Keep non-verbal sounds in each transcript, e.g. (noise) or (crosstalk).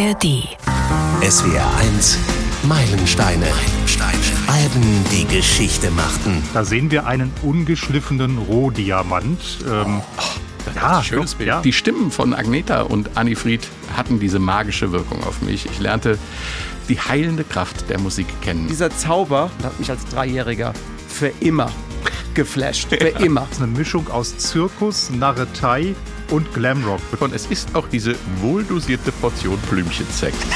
ARD. SWR 1 Meilensteine. Meilensteine. Alben, die Geschichte machten. Da sehen wir einen ungeschliffenen Rohdiamant. Ähm, ja, schönes Bild. Ja. Die Stimmen von Agneta und Anifried hatten diese magische Wirkung auf mich. Ich lernte die heilende Kraft der Musik kennen. Dieser Zauber hat mich als Dreijähriger für immer geflasht. Für (laughs) immer. Das ist eine Mischung aus Zirkus, Narretei und Glamrock. Und es ist auch diese wohldosierte Portion Blümchensekt. (laughs)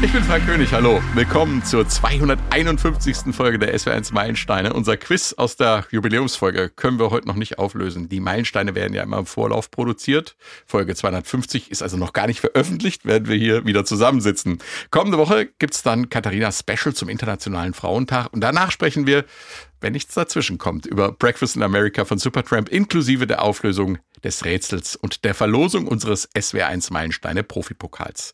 Ich bin Frank König, hallo. Willkommen zur 251. Folge der SW1 Meilensteine. Unser Quiz aus der Jubiläumsfolge können wir heute noch nicht auflösen. Die Meilensteine werden ja immer im Vorlauf produziert. Folge 250 ist also noch gar nicht veröffentlicht, werden wir hier wieder zusammensitzen. Kommende Woche gibt's dann Katharina Special zum Internationalen Frauentag und danach sprechen wir wenn nichts dazwischen kommt, über Breakfast in America von Supertramp inklusive der Auflösung des Rätsels und der Verlosung unseres SWR1 Meilensteine Profipokals.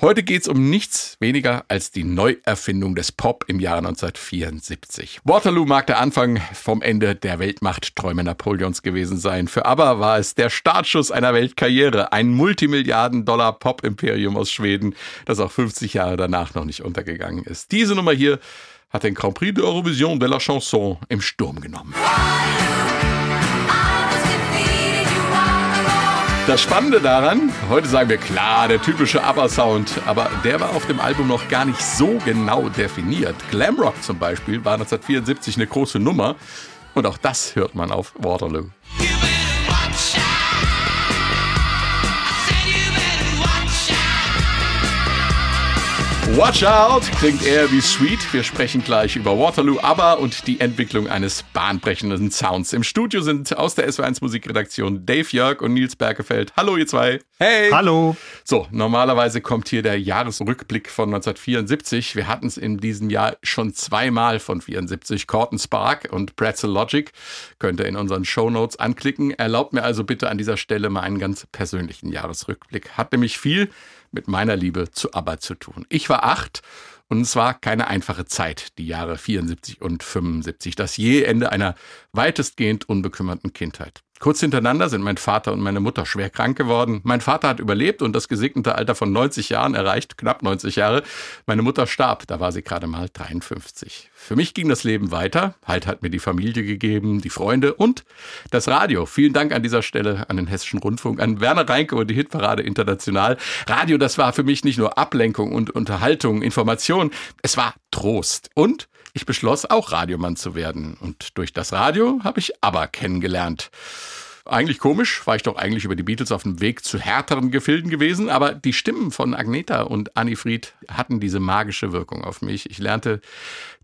Heute geht's um nichts weniger als die Neuerfindung des Pop im Jahre 1974. Waterloo mag der Anfang vom Ende der Weltmachtträume Napoleons gewesen sein. Für ABBA war es der Startschuss einer Weltkarriere, ein Multimilliarden-Dollar Pop-Imperium aus Schweden, das auch 50 Jahre danach noch nicht untergegangen ist. Diese Nummer hier hat den Grand Prix de Eurovision de la Chanson im Sturm genommen. Das Spannende daran, heute sagen wir klar, der typische ABBA-Sound, aber der war auf dem Album noch gar nicht so genau definiert. Glamrock zum Beispiel war 1974 eine große Nummer und auch das hört man auf Waterloo. Watch Out klingt eher wie Sweet. Wir sprechen gleich über Waterloo, aber und die Entwicklung eines bahnbrechenden Sounds. Im Studio sind aus der SW1 Musikredaktion Dave Jörg und Nils Bergefeld. Hallo ihr zwei. Hey. Hallo. So, normalerweise kommt hier der Jahresrückblick von 1974. Wir hatten es in diesem Jahr schon zweimal von 74. Corton Spark und Pretzel Logic. Könnt ihr in unseren Show Notes anklicken. Erlaubt mir also bitte an dieser Stelle mal einen ganz persönlichen Jahresrückblick. Hat nämlich viel mit meiner Liebe zu ABBA zu tun. Ich war acht und es war keine einfache Zeit, die Jahre 74 und 75, das je Ende einer weitestgehend unbekümmerten Kindheit. Kurz hintereinander sind mein Vater und meine Mutter schwer krank geworden. Mein Vater hat überlebt und das gesegnete Alter von 90 Jahren erreicht, knapp 90 Jahre. Meine Mutter starb, da war sie gerade mal 53. Für mich ging das Leben weiter. Halt hat mir die Familie gegeben, die Freunde und das Radio. Vielen Dank an dieser Stelle an den Hessischen Rundfunk, an Werner Reinke und die Hitparade International. Radio, das war für mich nicht nur Ablenkung und Unterhaltung, Information, es war Trost. Und ich beschloss auch Radiomann zu werden. Und durch das Radio habe ich ABBA kennengelernt. Eigentlich komisch, war ich doch eigentlich über die Beatles auf dem Weg zu härteren Gefilden gewesen, aber die Stimmen von Agneta und Annie Fried hatten diese magische Wirkung auf mich. Ich lernte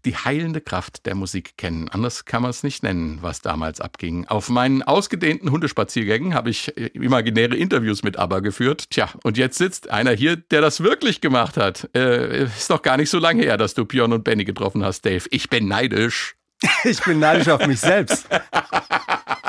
die heilende Kraft der Musik kennen. Anders kann man es nicht nennen, was damals abging. Auf meinen ausgedehnten Hundespaziergängen habe ich äh, imaginäre Interviews mit ABBA geführt. Tja, und jetzt sitzt einer hier, der das wirklich gemacht hat. Äh, ist doch gar nicht so lange her, dass du Björn und Benny getroffen hast, Dave. Ich bin neidisch. (laughs) Ich bin neidisch auf mich selbst. (laughs)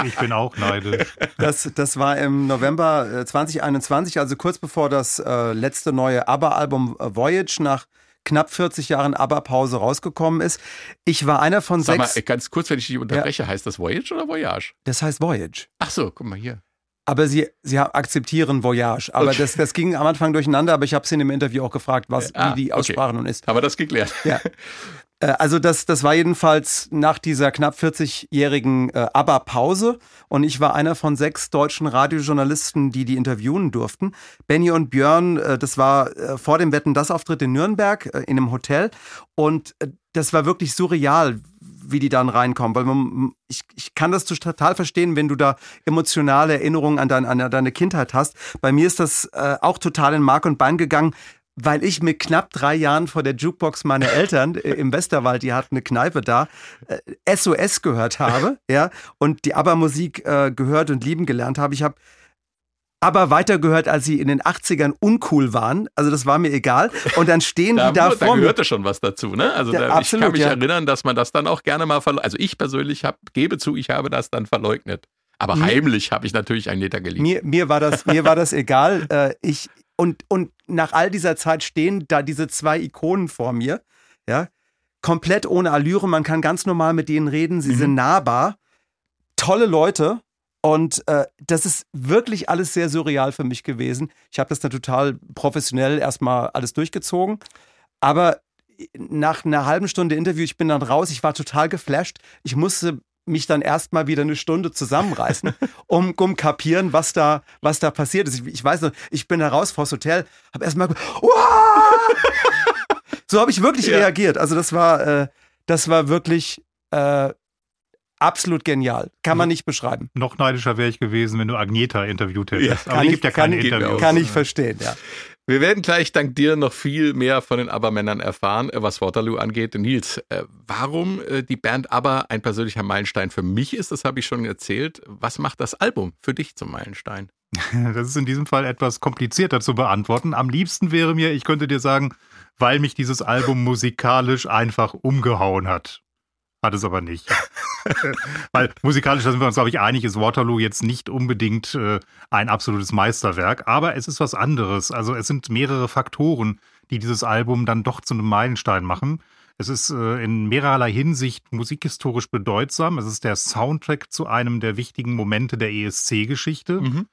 Ich bin auch neidisch. Das, das war im November 2021, äh, also kurz bevor das äh, letzte neue ABBA-Album äh, Voyage nach knapp 40 Jahren ABBA-Pause rausgekommen ist. Ich war einer von Sag sechs. Mal, ganz kurz, wenn ich dich unterbreche, ja. heißt das Voyage oder Voyage? Das heißt Voyage. Ach so, guck mal hier. Aber sie, sie akzeptieren Voyage. Aber okay. das, das ging am Anfang durcheinander, aber ich habe sie in dem Interview auch gefragt, was ah, wie die Aussprache okay. nun ist. Aber das geklärt. Ja. (laughs) Äh, also das, das war jedenfalls nach dieser knapp 40-jährigen äh, ABBA-Pause und ich war einer von sechs deutschen Radiojournalisten, die die interviewen durften. Benny und Björn, äh, das war äh, vor dem Wetten das Auftritt in Nürnberg äh, in einem Hotel und äh, das war wirklich surreal, wie die dann reinkommen, weil man, ich, ich kann das total verstehen, wenn du da emotionale Erinnerungen an, dein, an deine Kindheit hast. Bei mir ist das äh, auch total in Mark und Bein gegangen, weil ich mit knapp drei Jahren vor der Jukebox meiner Eltern äh, im Westerwald, die hatten eine Kneipe da, äh, SOS gehört habe, (laughs) ja, und die ABBA-Musik äh, gehört und lieben gelernt habe. Ich habe aber weitergehört, als sie in den 80ern uncool waren. Also das war mir egal. Und dann stehen da, die da, da vor. Da gehörte schon was dazu, ne? Also ja, da, absolut, ich kann mich ja. erinnern, dass man das dann auch gerne mal verleugnet. Also ich persönlich hab, gebe zu, ich habe das dann verleugnet. Aber heimlich habe ich natürlich einen Liter geliebt. Mir, mir, war das, mir war das egal. Äh, ich, und, und nach all dieser Zeit stehen da diese zwei Ikonen vor mir, ja, komplett ohne Allüre, man kann ganz normal mit denen reden, sie mhm. sind nahbar, tolle Leute, Und äh, das ist wirklich alles sehr surreal für mich gewesen. Ich habe das dann total professionell erstmal alles durchgezogen. Aber nach einer halben Stunde Interview, ich bin dann raus, ich war total geflasht. Ich musste mich dann erstmal wieder eine Stunde zusammenreißen, (laughs) um, um kapieren, was da, was da passiert ist. Ich, ich weiß noch, ich bin da raus vors Hotel, habe erstmal (laughs) so habe ich wirklich ja. reagiert. Also das war, äh, das war wirklich äh, absolut genial. Kann man nicht beschreiben. Noch neidischer wäre ich gewesen, wenn du Agneta interviewt hättest. Ja, Aber die gibt ja keine Interviews. Kann ich verstehen, ja. Wir werden gleich dank dir noch viel mehr von den ABBA-Männern erfahren, äh, was Waterloo angeht. Nils, äh, warum äh, die Band ABBA ein persönlicher Meilenstein für mich ist, das habe ich schon erzählt. Was macht das Album für dich zum Meilenstein? (laughs) Das ist in diesem Fall etwas komplizierter zu beantworten. Am liebsten wäre mir, ich könnte dir sagen, weil mich dieses Album musikalisch einfach umgehauen hat. Hat es aber nicht. (laughs) Weil musikalisch, sind wir uns, glaube ich, einig, ist Waterloo jetzt nicht unbedingt äh, ein absolutes Meisterwerk, aber es ist was anderes. Also es sind mehrere Faktoren, die dieses Album dann doch zu einem Meilenstein machen. Es ist äh, in mehrerlei Hinsicht musikhistorisch bedeutsam. Es ist der Soundtrack zu einem der wichtigen Momente der ESC-Geschichte. Mhm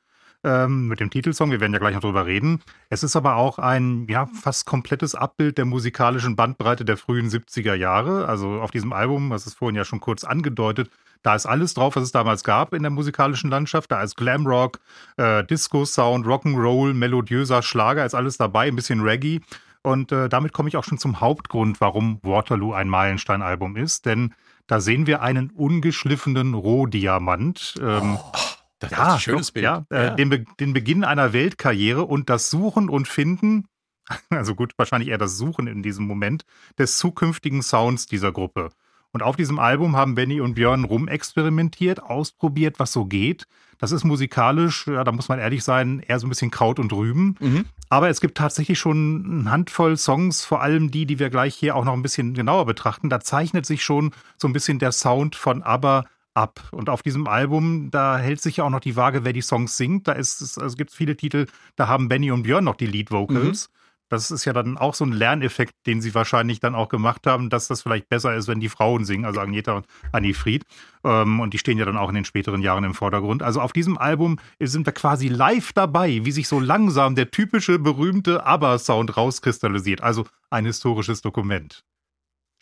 ähm, mit dem Titelsong. Wir werden ja gleich noch drüber reden. Es ist aber auch ein ja fast komplettes Abbild der musikalischen Bandbreite der frühen 70er Jahre. Also auf diesem Album, das ist vorhin ja schon kurz angedeutet, da ist alles drauf, was es damals gab in der musikalischen Landschaft. Da ist Glamrock, äh, Disco-Sound, Rock'n'Roll, melodiöser Schlager, ist alles dabei, ein bisschen Reggae. Und äh, damit komme ich auch schon zum Hauptgrund, warum Waterloo ein Meilenstein-Album ist. Denn da sehen wir einen ungeschliffenen Rohdiamant. Ähm, oh. Das ja, ist ein schönes doch, Bild. Ja, äh, ja. Den, Be den Beginn einer Weltkarriere und das Suchen und Finden, (laughs) also gut, wahrscheinlich eher das Suchen in diesem Moment, des zukünftigen Sounds dieser Gruppe. Und auf diesem Album haben Benny und Björn rumexperimentiert, ausprobiert, was so geht. Das ist musikalisch, ja, da muss man ehrlich sein, eher so ein bisschen Kraut und Rüben. Mhm. Aber es gibt tatsächlich schon eine Handvoll Songs, vor allem die, die wir gleich hier auch noch ein bisschen genauer betrachten. Da zeichnet sich schon so ein bisschen der Sound von ABBA ab. Und auf diesem Album, da hält sich ja auch noch die Waage, wer die Songs singt. Da ist es, also gibt es viele Titel, da haben Benny und Björn noch die Lead Vocals. Mhm. Das ist ja dann auch so ein Lerneffekt, den sie wahrscheinlich dann auch gemacht haben, dass das vielleicht besser ist, wenn die Frauen singen, also Agneta und Annie Fried. Ähm, und die stehen ja dann auch in den späteren Jahren im Vordergrund. Also auf diesem Album sind wir quasi live dabei, wie sich so langsam der typische berühmte ABBA-Sound rauskristallisiert. Also ein historisches Dokument.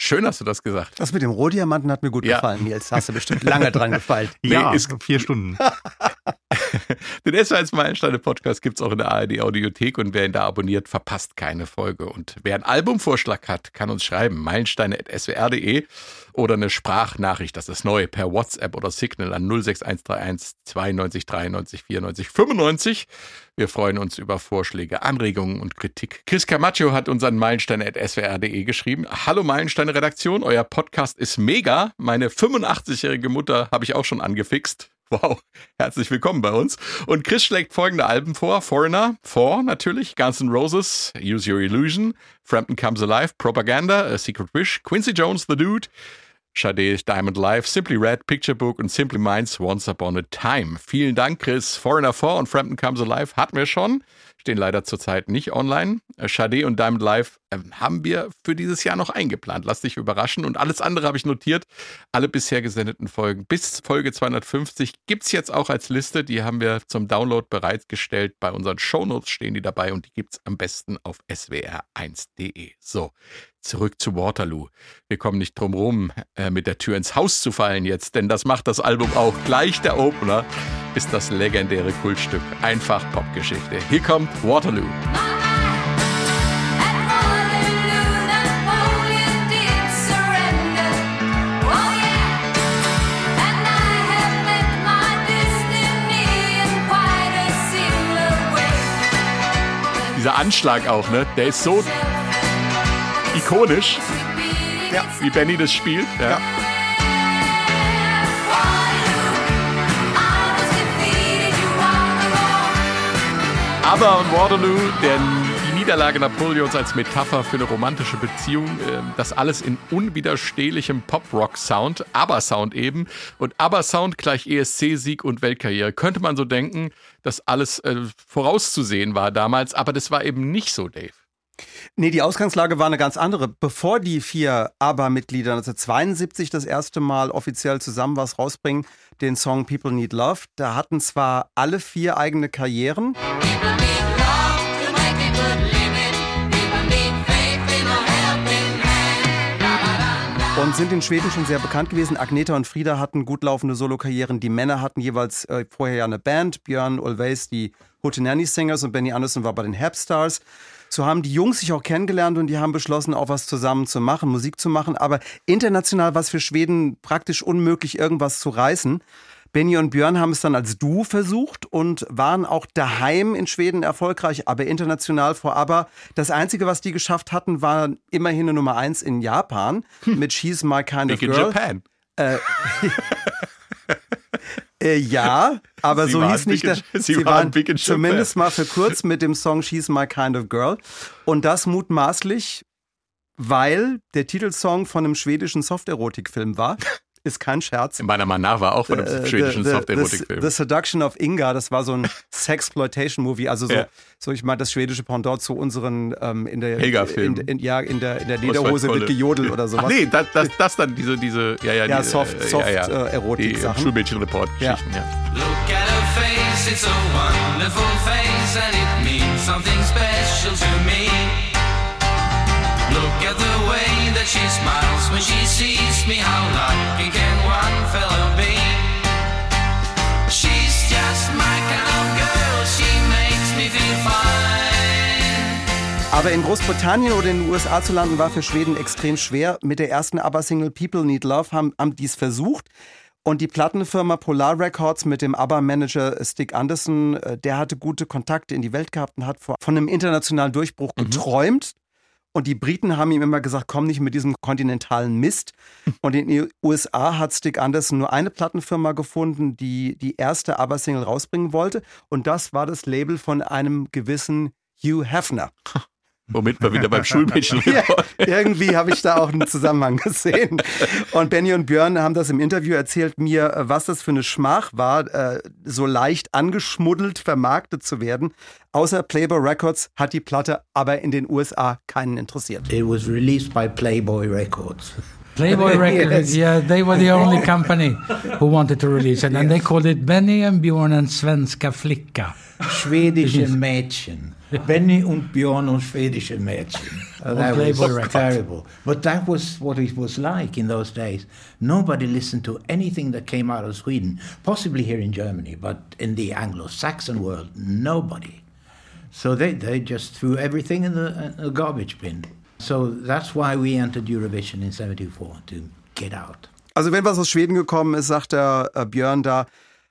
Schön hast du das gesagt. Das mit dem Rohdiamanten hat mir gut ja. gefallen, Nils. Hast du bestimmt lange dran (laughs) gefallen. ja, nee, ist vier Stunden. (laughs) (laughs) Den S1 Meilensteine Podcast gibt es auch in der ARD Audiothek und wer ihn da abonniert, verpasst keine Folge. Und wer einen Albumvorschlag hat, kann uns schreiben, meilensteine.swr.de oder eine Sprachnachricht, das ist neu, per WhatsApp oder Signal an 06131 92 93 94 95. Wir freuen uns über Vorschläge, Anregungen und Kritik. Chris Camacho hat unseren Meilensteine.swr.de geschrieben. Hallo Meilensteine Redaktion, euer Podcast ist mega. Meine 85-jährige Mutter habe ich auch schon angefixt. Wow, herzlich willkommen bei uns. Und Chris schlägt folgende Alben vor: Foreigner, Four natürlich, Guns N' Roses, Use Your Illusion, Frampton Comes Alive, Propaganda, A Secret Wish, Quincy Jones, The Dude, Sade, Diamond Life, Simply Red, Picture Book und Simply Minds Once Upon a Time. Vielen Dank, Chris. Foreigner 4 und Frampton Comes Alive hatten wir schon, stehen leider zurzeit nicht online. Sade äh, und Diamond Life äh, haben wir für dieses Jahr noch eingeplant. Lass dich überraschen. Und alles andere habe ich notiert. Alle bisher gesendeten Folgen bis Folge 250 gibt es jetzt auch als Liste. Die haben wir zum Download bereitgestellt. Bei unseren Shownotes stehen die dabei und die gibt es am besten auf swr1.de. So, zurück zu Waterloo. Wir kommen nicht drum rum, äh, mit der Tür ins Haus zu fallen jetzt, denn das macht das Album auch. Gleich der Opener ist das legendäre Kultstück. Einfach Popgeschichte. Hier kommt Waterloo. Dieser Anschlag auch, ne? Der ist so ikonisch, ja. wie Benny das spielt. Ja. ja. Aber und Waterloo, der, die Niederlage Napoleons als Metapher für eine romantische Beziehung, äh, das alles in unwiderstehlichem Pop-Rock-Sound, ABBA-Sound eben. Und ABBA-Sound gleich ESC-Sieg und Weltkarriere. Könnte man so denken, dass alles äh, vorauszusehen war damals, aber das war eben nicht so, Dave. Nee, die Ausgangslage war eine ganz andere. Bevor die vier ABBA-Mitglieder 1972 das erste Mal offiziell zusammen was rausbringen, den Song People Need Love, da hatten zwar alle vier eigene Karrieren. Und sind in Schweden schon sehr bekannt gewesen. Agneta und Frieda hatten gut laufende Solokarrieren. Die Männer hatten jeweils äh, vorher ja eine Band. Björn Ulvaeus, die Hootenanny Singers und Benny Anderson war bei den Hapstars. So haben die Jungs sich auch kennengelernt und die haben beschlossen, auch was zusammen zu machen, Musik zu machen. Aber international war es für Schweden praktisch unmöglich, irgendwas zu reißen. Benny und Björn haben es dann als Duo versucht und waren auch daheim in Schweden erfolgreich, aber international vor aber das Einzige, was die geschafft hatten, war immerhin eine Nummer eins in Japan mit She's My Kind Big of in Girl. Japan. Äh, (laughs) äh, ja, aber Sie so waren hieß nicht in- der. Sie waren big in Japan. zumindest mal für kurz mit dem Song She's My Kind of Girl. Und das mutmaßlich, weil der Titelsong von einem schwedischen Softerotikfilm war. Ist kein Scherz. Meiner Meinung nach war auch von einem Äh, schwedischen the- the- Soft-Erotik-Film. The Seduction of Inga, das war so ein (laughs) Sexploitation-Movie, also so, Ja. so ich meine das schwedische Pendant zu unseren ähm, in der Helga-Film. in, in, ja in der in der Lederhose Kolle. gejodelt oder sowas. Ach nee, das, das, das dann diese, diese, ja, ja, Ja, die, Soft- äh, Soft, ja, ja. äh, Erotik-Sachen. Die Schulmädchen-Report-Geschichten, ja. Look at her face, it's a wonderful face, and it means something special to me. Look at the way that she smiles when she sees me. How lucky can one fellow be? She's just my kind of girl, she makes me feel fine. Aber in Großbritannien oder in den USA zu landen war für Schweden extrem schwer. Mit der ersten ABBA-Single People Need Love haben, haben die es versucht. Und die Plattenfirma Polar Records mit dem ABBA-Manager Stig Anderson, äh, der hatte gute Kontakte in die Welt gehabt und hat von einem internationalen Durchbruch geträumt. Und die Briten haben ihm immer gesagt, komm nicht mit diesem kontinentalen Mist. Und in den USA hat Stig Anderson nur eine Plattenfirma gefunden, die die erste ABBA-Single rausbringen wollte. Und das war das Label von einem gewissen Hugh Hefner. Womit wir wieder beim Schulmädchen-Report. (laughs) Irgendwie habe ich da auch einen Zusammenhang gesehen. Und Benny und Björn haben das im Interview erzählt mir, was das für eine Schmach war, äh, so leicht angeschmuddelt vermarktet zu werden. Außer Playboy Records hat die Platte aber in den USA keinen interessiert. It was released by Playboy Records. Playboy (laughs) Records, Yes. yeah, they were the only (laughs) company who wanted to release it, and they called it Benny and Bjorn and Svenska Flicka. Schwedische (laughs) Mädchen. Benny und Björn und schwedische Mädchen. Uh, that Playboy was Records. terrible. But that was what it was like in those days. Nobody listened to anything that came out of Sweden, possibly here in Germany, but in the Anglo-Saxon world, nobody. So they, they just threw everything in the, uh, the garbage bin. So that's why we entered Eurovision in 74, to get out. Also wenn was aus Schweden gekommen ist, sagt der äh, Björn da,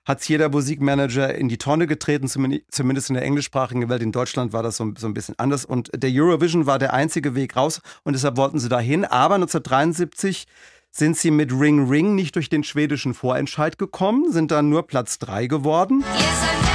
hat's jeder Musikmanager in die Tonne getreten, zumindest zumindest in der englischsprachigen Welt. In Deutschland war das so, so ein bisschen anders. Und der Eurovision war der einzige Weg raus und deshalb wollten sie dahin. Aber 1973 sind sie mit Ring Ring nicht durch den schwedischen Vorentscheid gekommen, sind dann nur Platz drei geworden. Yes,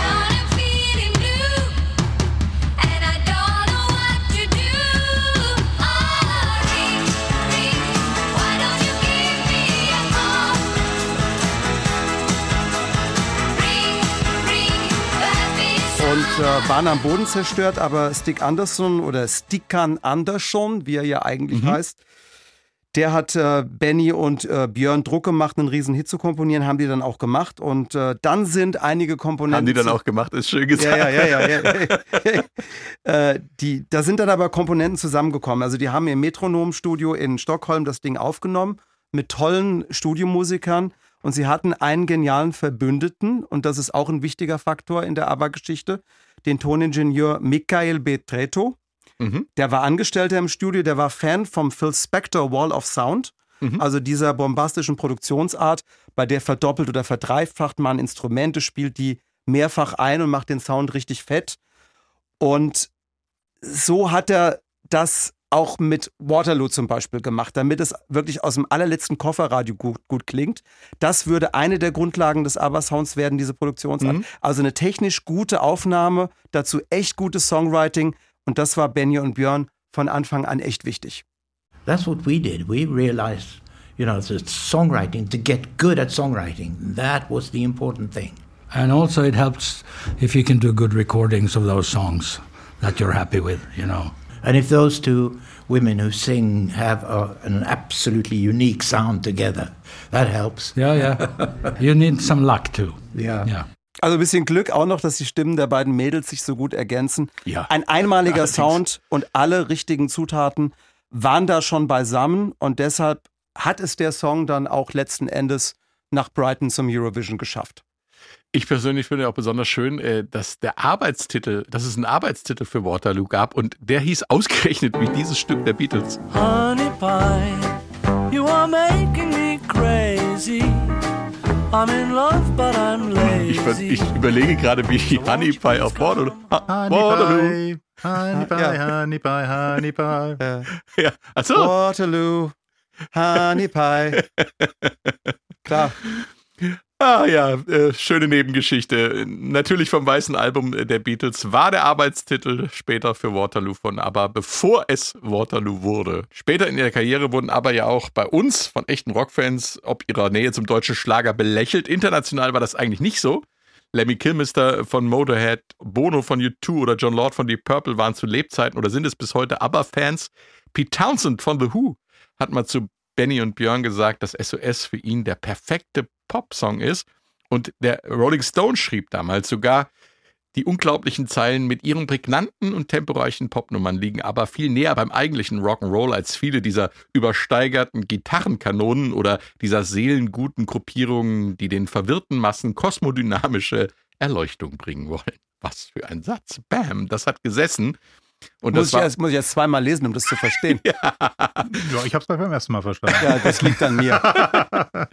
äh, waren am Boden zerstört, aber Stig Andersson oder Stickan Andersson, wie er ja eigentlich heißt, der hat äh, Benny und äh, Björn Druck gemacht, einen riesen Hit zu komponieren, haben die dann auch gemacht und äh, dann sind einige Komponenten Haben die dann auch gemacht, ist schön gesagt. ja, ja, ja, ja. ja. (laughs) äh, die, da sind dann aber Komponenten zusammengekommen. Also die haben im Metronomstudio in Stockholm das Ding aufgenommen mit tollen Studiomusikern und sie hatten einen genialen Verbündeten und das ist auch ein wichtiger Faktor in der ABBA-Geschichte, den Toningenieur Michael Betreto. Mhm. Der war Angestellter im Studio, der war Fan vom Phil Spector Wall of Sound. Also dieser bombastischen Produktionsart, bei der verdoppelt oder verdreifacht man Instrumente, spielt die mehrfach ein und macht den Sound richtig fett. Und so hat er das auch mit Waterloo zum Beispiel gemacht, damit es wirklich aus dem allerletzten Kofferradio gut, gut klingt. Das würde eine der Grundlagen des ABBA-Sounds werden, diese Produktionsart. Also eine technisch gute Aufnahme, dazu echt gutes Songwriting. Und das war Benny und Björn von Anfang an echt wichtig. That's what we did. We realized, you know, the songwriting, to get good at songwriting, that was the important thing. And also, it helps if you can do good recordings of those songs that you're happy with, you know. And if those two women who sing have a, an absolutely unique sound together, that helps. Yeah, yeah. you need some luck too. Yeah. Yeah. Also ein bisschen Glück auch noch, dass die Stimmen der beiden Mädels sich so gut ergänzen. Ja. Ein einmaliger Allerdings. Sound und alle richtigen Zutaten waren da schon beisammen und deshalb hat es der Song dann auch letzten Endes nach Brighton zum Eurovision geschafft. Ich persönlich finde auch besonders schön, äh, dass der Arbeitstitel, dass es einen Arbeitstitel für Waterloo gab und der hieß ausgerechnet wie dieses Stück der Beatles. Honey pie, you are making me crazy. I'm in love, but I'm Ich, lazy. ich überlege gerade, wie Honey Pie auf Waterloo. Honey Pie, Honey Pie, Honey Pie, Honey Pie. Äh, Ja, achso. Waterloo, Honey Pie. (laughs) Klar. Ah ja, äh, schöne Nebengeschichte. Natürlich vom weißen Album der Beatles war der Arbeitstitel später für Waterloo von ABBA, bevor es Waterloo wurde. Später in ihrer Karriere wurden ABBA ja auch bei uns von echten Rockfans ob ihrer Nähe zum deutschen Schlager belächelt. International war das eigentlich nicht so. Lemmy Kilmister von Motorhead, Bono von U2 oder John Lord von Deep Purple waren zu Lebzeiten oder sind es bis heute ABBA-Fans. Pete Townsend von The Who hat mal zu Benny und Björn gesagt, dass SOS für ihn der perfekte Popsong ist. Und der Rolling Stone schrieb damals sogar, die unglaublichen Zeilen mit ihren prägnanten und temporeichen Popnummern liegen aber viel näher beim eigentlichen Rock'n'Roll als viele dieser übersteigerten Gitarrenkanonen oder dieser seelenguten Gruppierungen, die den verwirrten Massen kosmodynamische Erleuchtung bringen wollen. Was für ein Satz. Bam, das hat gesessen. Und Muss das ich, war, erst, muss ich erst zweimal lesen, um das zu verstehen. (laughs) ja. Ja, ich habe es beim ersten Mal verstanden. das liegt an mir. (laughs)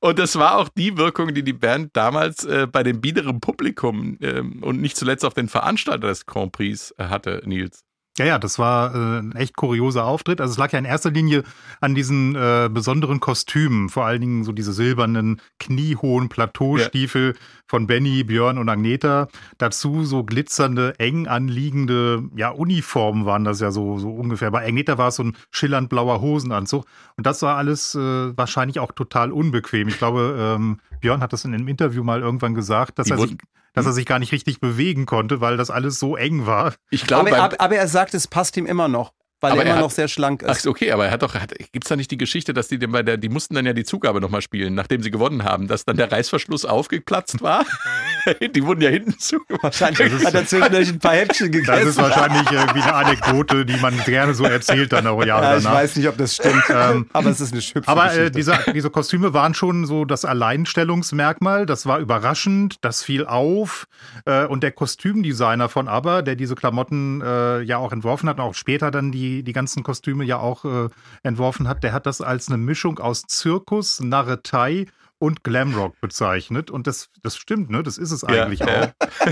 Und das war auch die Wirkung, die die Band damals äh, bei dem biederen Publikum ähm, und nicht zuletzt auf den Veranstalter des Grand Prix äh, hatte, Nils. Ja, ja, das war äh, ein echt kurioser Auftritt. Also es lag ja in erster Linie an diesen äh, besonderen Kostümen, vor allen Dingen so diese silbernen, kniehohen Plateaustiefel von Benny, Björn und Agneta. Dazu so glitzernde, eng anliegende, ja, Uniformen waren das ja so, so ungefähr. Bei Agneta war es so ein schillernd blauer Hosenanzug. Und das war alles äh, wahrscheinlich auch total unbequem. Ich glaube, ähm, Björn hat das in einem Interview mal irgendwann gesagt, dass Die er sich dass er sich gar nicht richtig bewegen konnte, weil das alles so eng war. Ich glaube, aber, aber er sagt, es passt ihm immer noch, weil Aber er er immer hat- noch sehr schlank Ach, ist. so, okay, aber er hat doch, hat, gibt's da nicht die Geschichte, dass die bei der, die mussten dann ja die Zugabe nochmal spielen, nachdem sie gewonnen haben, dass dann der Reißverschluss aufgeplatzt war? (laughs) die wurden ja hinten zugemacht. Wahrscheinlich hat er zwischendurch ein paar Häppchen Das gegessen. ist wahrscheinlich irgendwie eine Anekdote, die man gerne so erzählt dann auch Jahre ja, ich danach. weiß nicht, ob das stimmt, Ähm, aber es ist eine hübsche Aber äh, Geschichte. diese, diese Kostüme waren schon so das Alleinstellungsmerkmal. Das war überraschend, das fiel auf. Äh, und der Kostümdesigner von ABBA, der diese Klamotten äh, ja auch entworfen hat und auch später dann die, die ganzen Kostüme ja auch äh, entworfen hat, der hat das als eine Mischung aus Zirkus, Narretei und Glamrock bezeichnet. Und das, das stimmt, ne? Das ist es eigentlich ja. auch.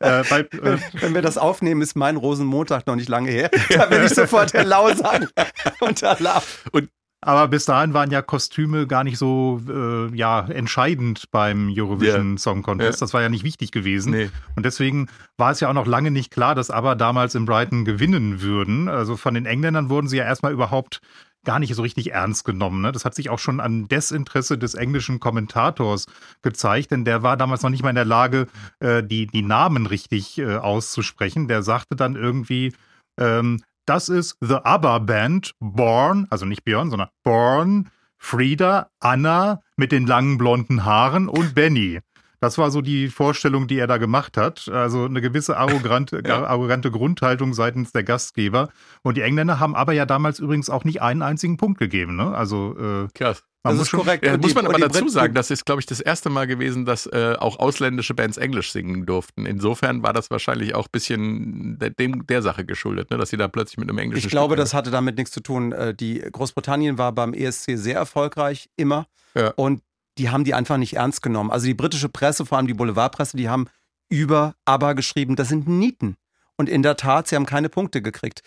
äh, weil, äh, Wenn wir das aufnehmen, ist mein Rosenmontag noch nicht lange her. (laughs) Da werde ich sofort Hello sagen (laughs) und da lachen. Aber bis dahin waren ja Kostüme gar nicht so äh, ja, entscheidend beim Eurovision Song Contest. Ja. Das war ja nicht wichtig gewesen. Nee. Und deswegen war es ja auch noch lange nicht klar, dass aber damals in Brighton gewinnen würden. Also von den Engländern wurden sie ja erstmal überhaupt gar nicht so richtig ernst genommen. Ne? Das hat sich auch schon an Desinteresse des englischen Kommentators gezeigt, denn der war damals noch nicht mal in der Lage, äh, die, die Namen richtig äh, auszusprechen. Der sagte dann irgendwie, ähm, das ist The ABBA Band, Born, also nicht Björn, sondern Born, Frieda, Anna mit den langen blonden Haaren und Benny. Das war so die Vorstellung, die er da gemacht hat. Also eine gewisse arrogante, (laughs) arrogante Grundhaltung seitens der Gastgeber. Und die Engländer haben aber ja damals übrigens auch nicht einen einzigen Punkt gegeben. Ne? Also äh, Krass. Man Das muss ist schon, korrekt. Ja, muss die- man aber dazu Briten- sagen, das ist, glaube ich, das erste Mal gewesen, dass äh, auch ausländische Bands Englisch singen durften. Insofern war das wahrscheinlich auch ein bisschen der, dem, der Sache geschuldet, ne, dass sie da plötzlich mit einem englischen Ich glaube, Stück- das hatte damit nichts zu tun. Äh, Die Großbritannien war beim ESC sehr erfolgreich, immer. Ja. Und die haben die einfach nicht ernst genommen. Also die britische Presse, vor allem die Boulevardpresse, die haben über ABBA geschrieben, das sind Nieten. Und in der Tat, sie haben keine Punkte gekriegt.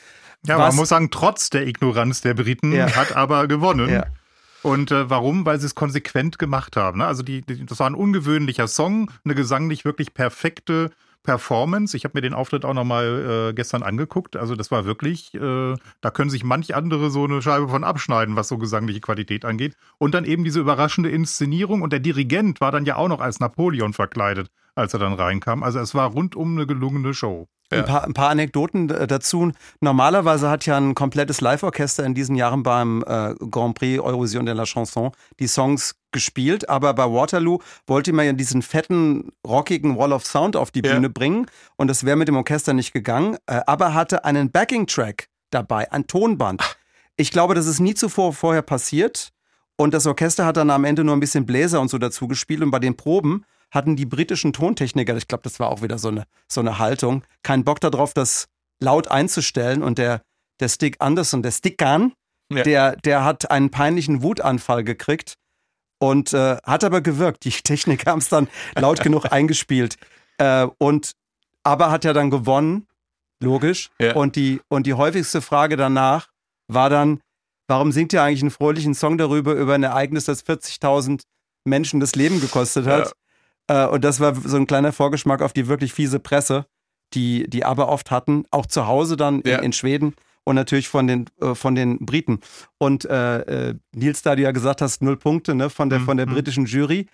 ja, aber Was- man muss sagen, trotz der Ignoranz der Briten Ja. hat aber gewonnen. Ja. Und äh, warum? Weil sie es konsequent gemacht haben. Ne? Also die, die, das war ein ungewöhnlicher Song, eine gesanglich wirklich perfekte Performance. Ich habe mir den Auftritt auch nochmal äh, gestern angeguckt. Also das war wirklich, äh, da können sich manch andere so eine Scheibe von abschneiden, was so gesangliche Qualität angeht. Und dann eben diese überraschende Inszenierung. Und der Dirigent war dann ja auch noch als Napoleon verkleidet, als er dann reinkam. Also es war rundum eine gelungene Show. Ein, paar, ein paar Anekdoten dazu. Normalerweise hat ja ein komplettes Live-Orchester in diesen Jahren beim äh, Grand Prix Eurovision de la Chanson die Songs gespielt, aber bei Waterloo wollte man ja diesen fetten, rockigen Wall of Sound auf die Ja. Bühne bringen und das wäre mit dem Orchester nicht gegangen, äh, aber hatte einen Backing-Track dabei, ein Tonband. Ich glaube, das ist nie zuvor vorher passiert und das Orchester hat dann am Ende nur ein bisschen Bläser und so dazu gespielt und bei den Proben hatten die britischen Tontechniker, ich glaube, das war auch wieder so eine, so eine Haltung, keinen Bock darauf, das laut einzustellen. Und der, der Stick Anderson, der Stickan, Ja. der, der hat einen peinlichen Wutanfall gekriegt und äh, hat aber gewirkt. Die Techniker haben es dann laut genug (laughs) eingespielt. Äh, und aber hat ja dann gewonnen, logisch. Ja. Und, die, und die häufigste Frage danach war dann, warum singt ihr eigentlich einen fröhlichen Song darüber, über ein Ereignis, das 40.000 Menschen das Leben gekostet hat? Äh, und das war so ein kleiner Vorgeschmack auf die wirklich fiese Presse, die, die aber oft hatten, auch zu Hause dann in, Ja. in Schweden und natürlich von den, äh, von den Briten. Und äh, äh, Nils, da du ja gesagt hast, null Punkte ne, von, der, von der Mhm. britischen Jury.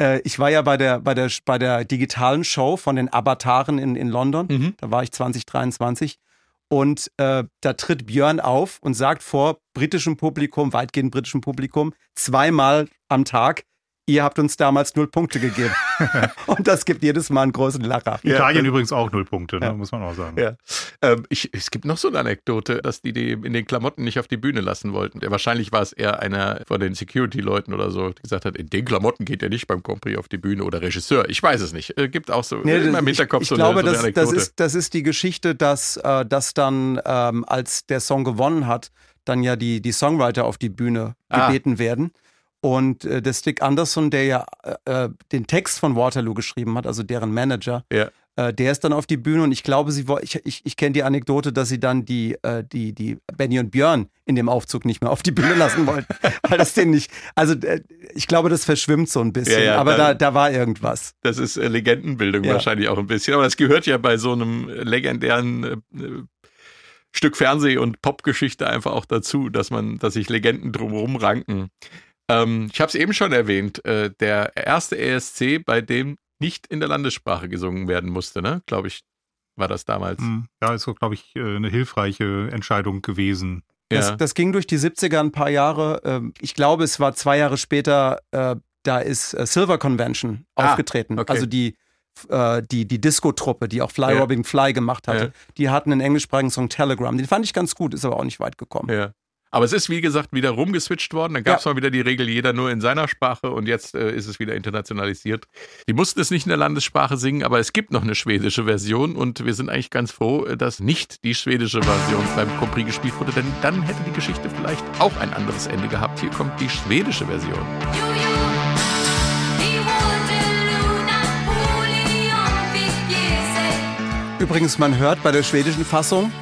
Äh, ich war ja bei der, bei, der, bei der digitalen Show von den Avataren in, in London. Mhm. Da war ich 2023. Und äh, da tritt Björn auf und sagt vor britischem Publikum, weitgehend britischem Publikum, zweimal am Tag, ihr habt uns damals null Punkte gegeben. (laughs) und das gibt jedes Mal einen großen Lacher. Italien übrigens auch null Punkte, ne? Ja. muss man auch sagen. Ja. Ähm, ich, es gibt noch so eine Anekdote, dass die die in den Klamotten nicht auf die Bühne lassen wollten. Ja, wahrscheinlich war es eher einer von den Security-Leuten oder so, die gesagt hat, in den Klamotten geht er nicht beim Prix auf die Bühne oder Regisseur. Ich weiß es nicht. Äh, gibt auch so Nee, im ich- Hinterkopf ich, so, glaube, eine, so eine das, Anekdote. das, ist, das ist die Geschichte, dass, äh, dass dann, ähm, als der Song gewonnen hat, dann ja die, die Songwriter auf die Bühne Ah. gebeten werden. Und äh, der Stick Anderson, der ja äh, äh, den Text von Waterloo geschrieben hat, also deren Manager, Ja. äh, der ist dann auf die Bühne und ich glaube, sie ich, ich, ich kenne die Anekdote, dass sie dann die, äh, die, die Benny und Björn in dem Aufzug nicht mehr auf die Bühne lassen wollten, (laughs) weil das den nicht, also äh, ich glaube, das verschwimmt so ein bisschen, Ja, ja, aber da, da war irgendwas. Das ist Legendenbildung wahrscheinlich auch ein bisschen. Aber das gehört ja bei so einem legendären Stück Fernseh- und Popgeschichte einfach auch dazu, dass man, dass sich Legenden drumherum ranken. Ähm, ich habe es eben schon erwähnt, äh, der erste ESC, bei dem nicht in der Landessprache gesungen werden musste, ne? Glaube ich, war das damals. Hm, Ja, ist so, glaube ich, äh, eine hilfreiche Entscheidung gewesen. Das, Ja. das ging durch die 70er ein paar Jahre. Ähm, Ich glaube, es war zwei Jahre später, äh, da ist äh, Silver Convention Ah, aufgetreten. okay. Also die, die, die Disco-Truppe, die auch Fly Ja. Robin Fly gemacht hatte. Ja. Die hatten einen englischsprachigen Song Telegram. Den fand ich ganz gut, ist aber auch nicht weit gekommen. Ja. Aber es ist, wie gesagt, wieder rumgeswitcht worden. Dann gab es Ja. mal wieder die Regel, jeder nur in seiner Sprache und jetzt äh, ist es wieder internationalisiert. Die mussten es nicht in der Landessprache singen, aber es gibt noch eine schwedische Version und wir sind eigentlich ganz froh, äh, dass nicht die schwedische Version beim Grand Prix gespielt wurde, denn dann hätte die Geschichte vielleicht auch ein anderes Ende gehabt. Hier kommt die schwedische Version. Übrigens, man hört bei der schwedischen Fassung,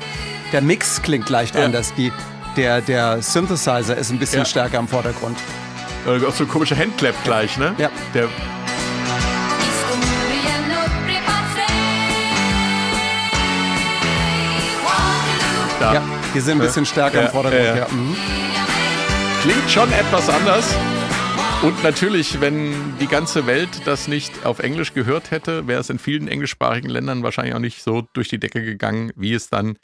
der Mix klingt leicht Ja. anders. Die, der, der Synthesizer ist ein bisschen Ja. stärker im Vordergrund. Auch so ein komischer Handclap gleich, ne? Ja. Der, da. Ja, die sind ein bisschen stärker Ja, im Vordergrund. ja. Ja. Mhm. Klingt schon etwas anders. Und natürlich, wenn die ganze Welt das nicht auf Englisch gehört hätte, wäre es in vielen englischsprachigen Ländern wahrscheinlich auch nicht so durch die Decke gegangen, wie es dann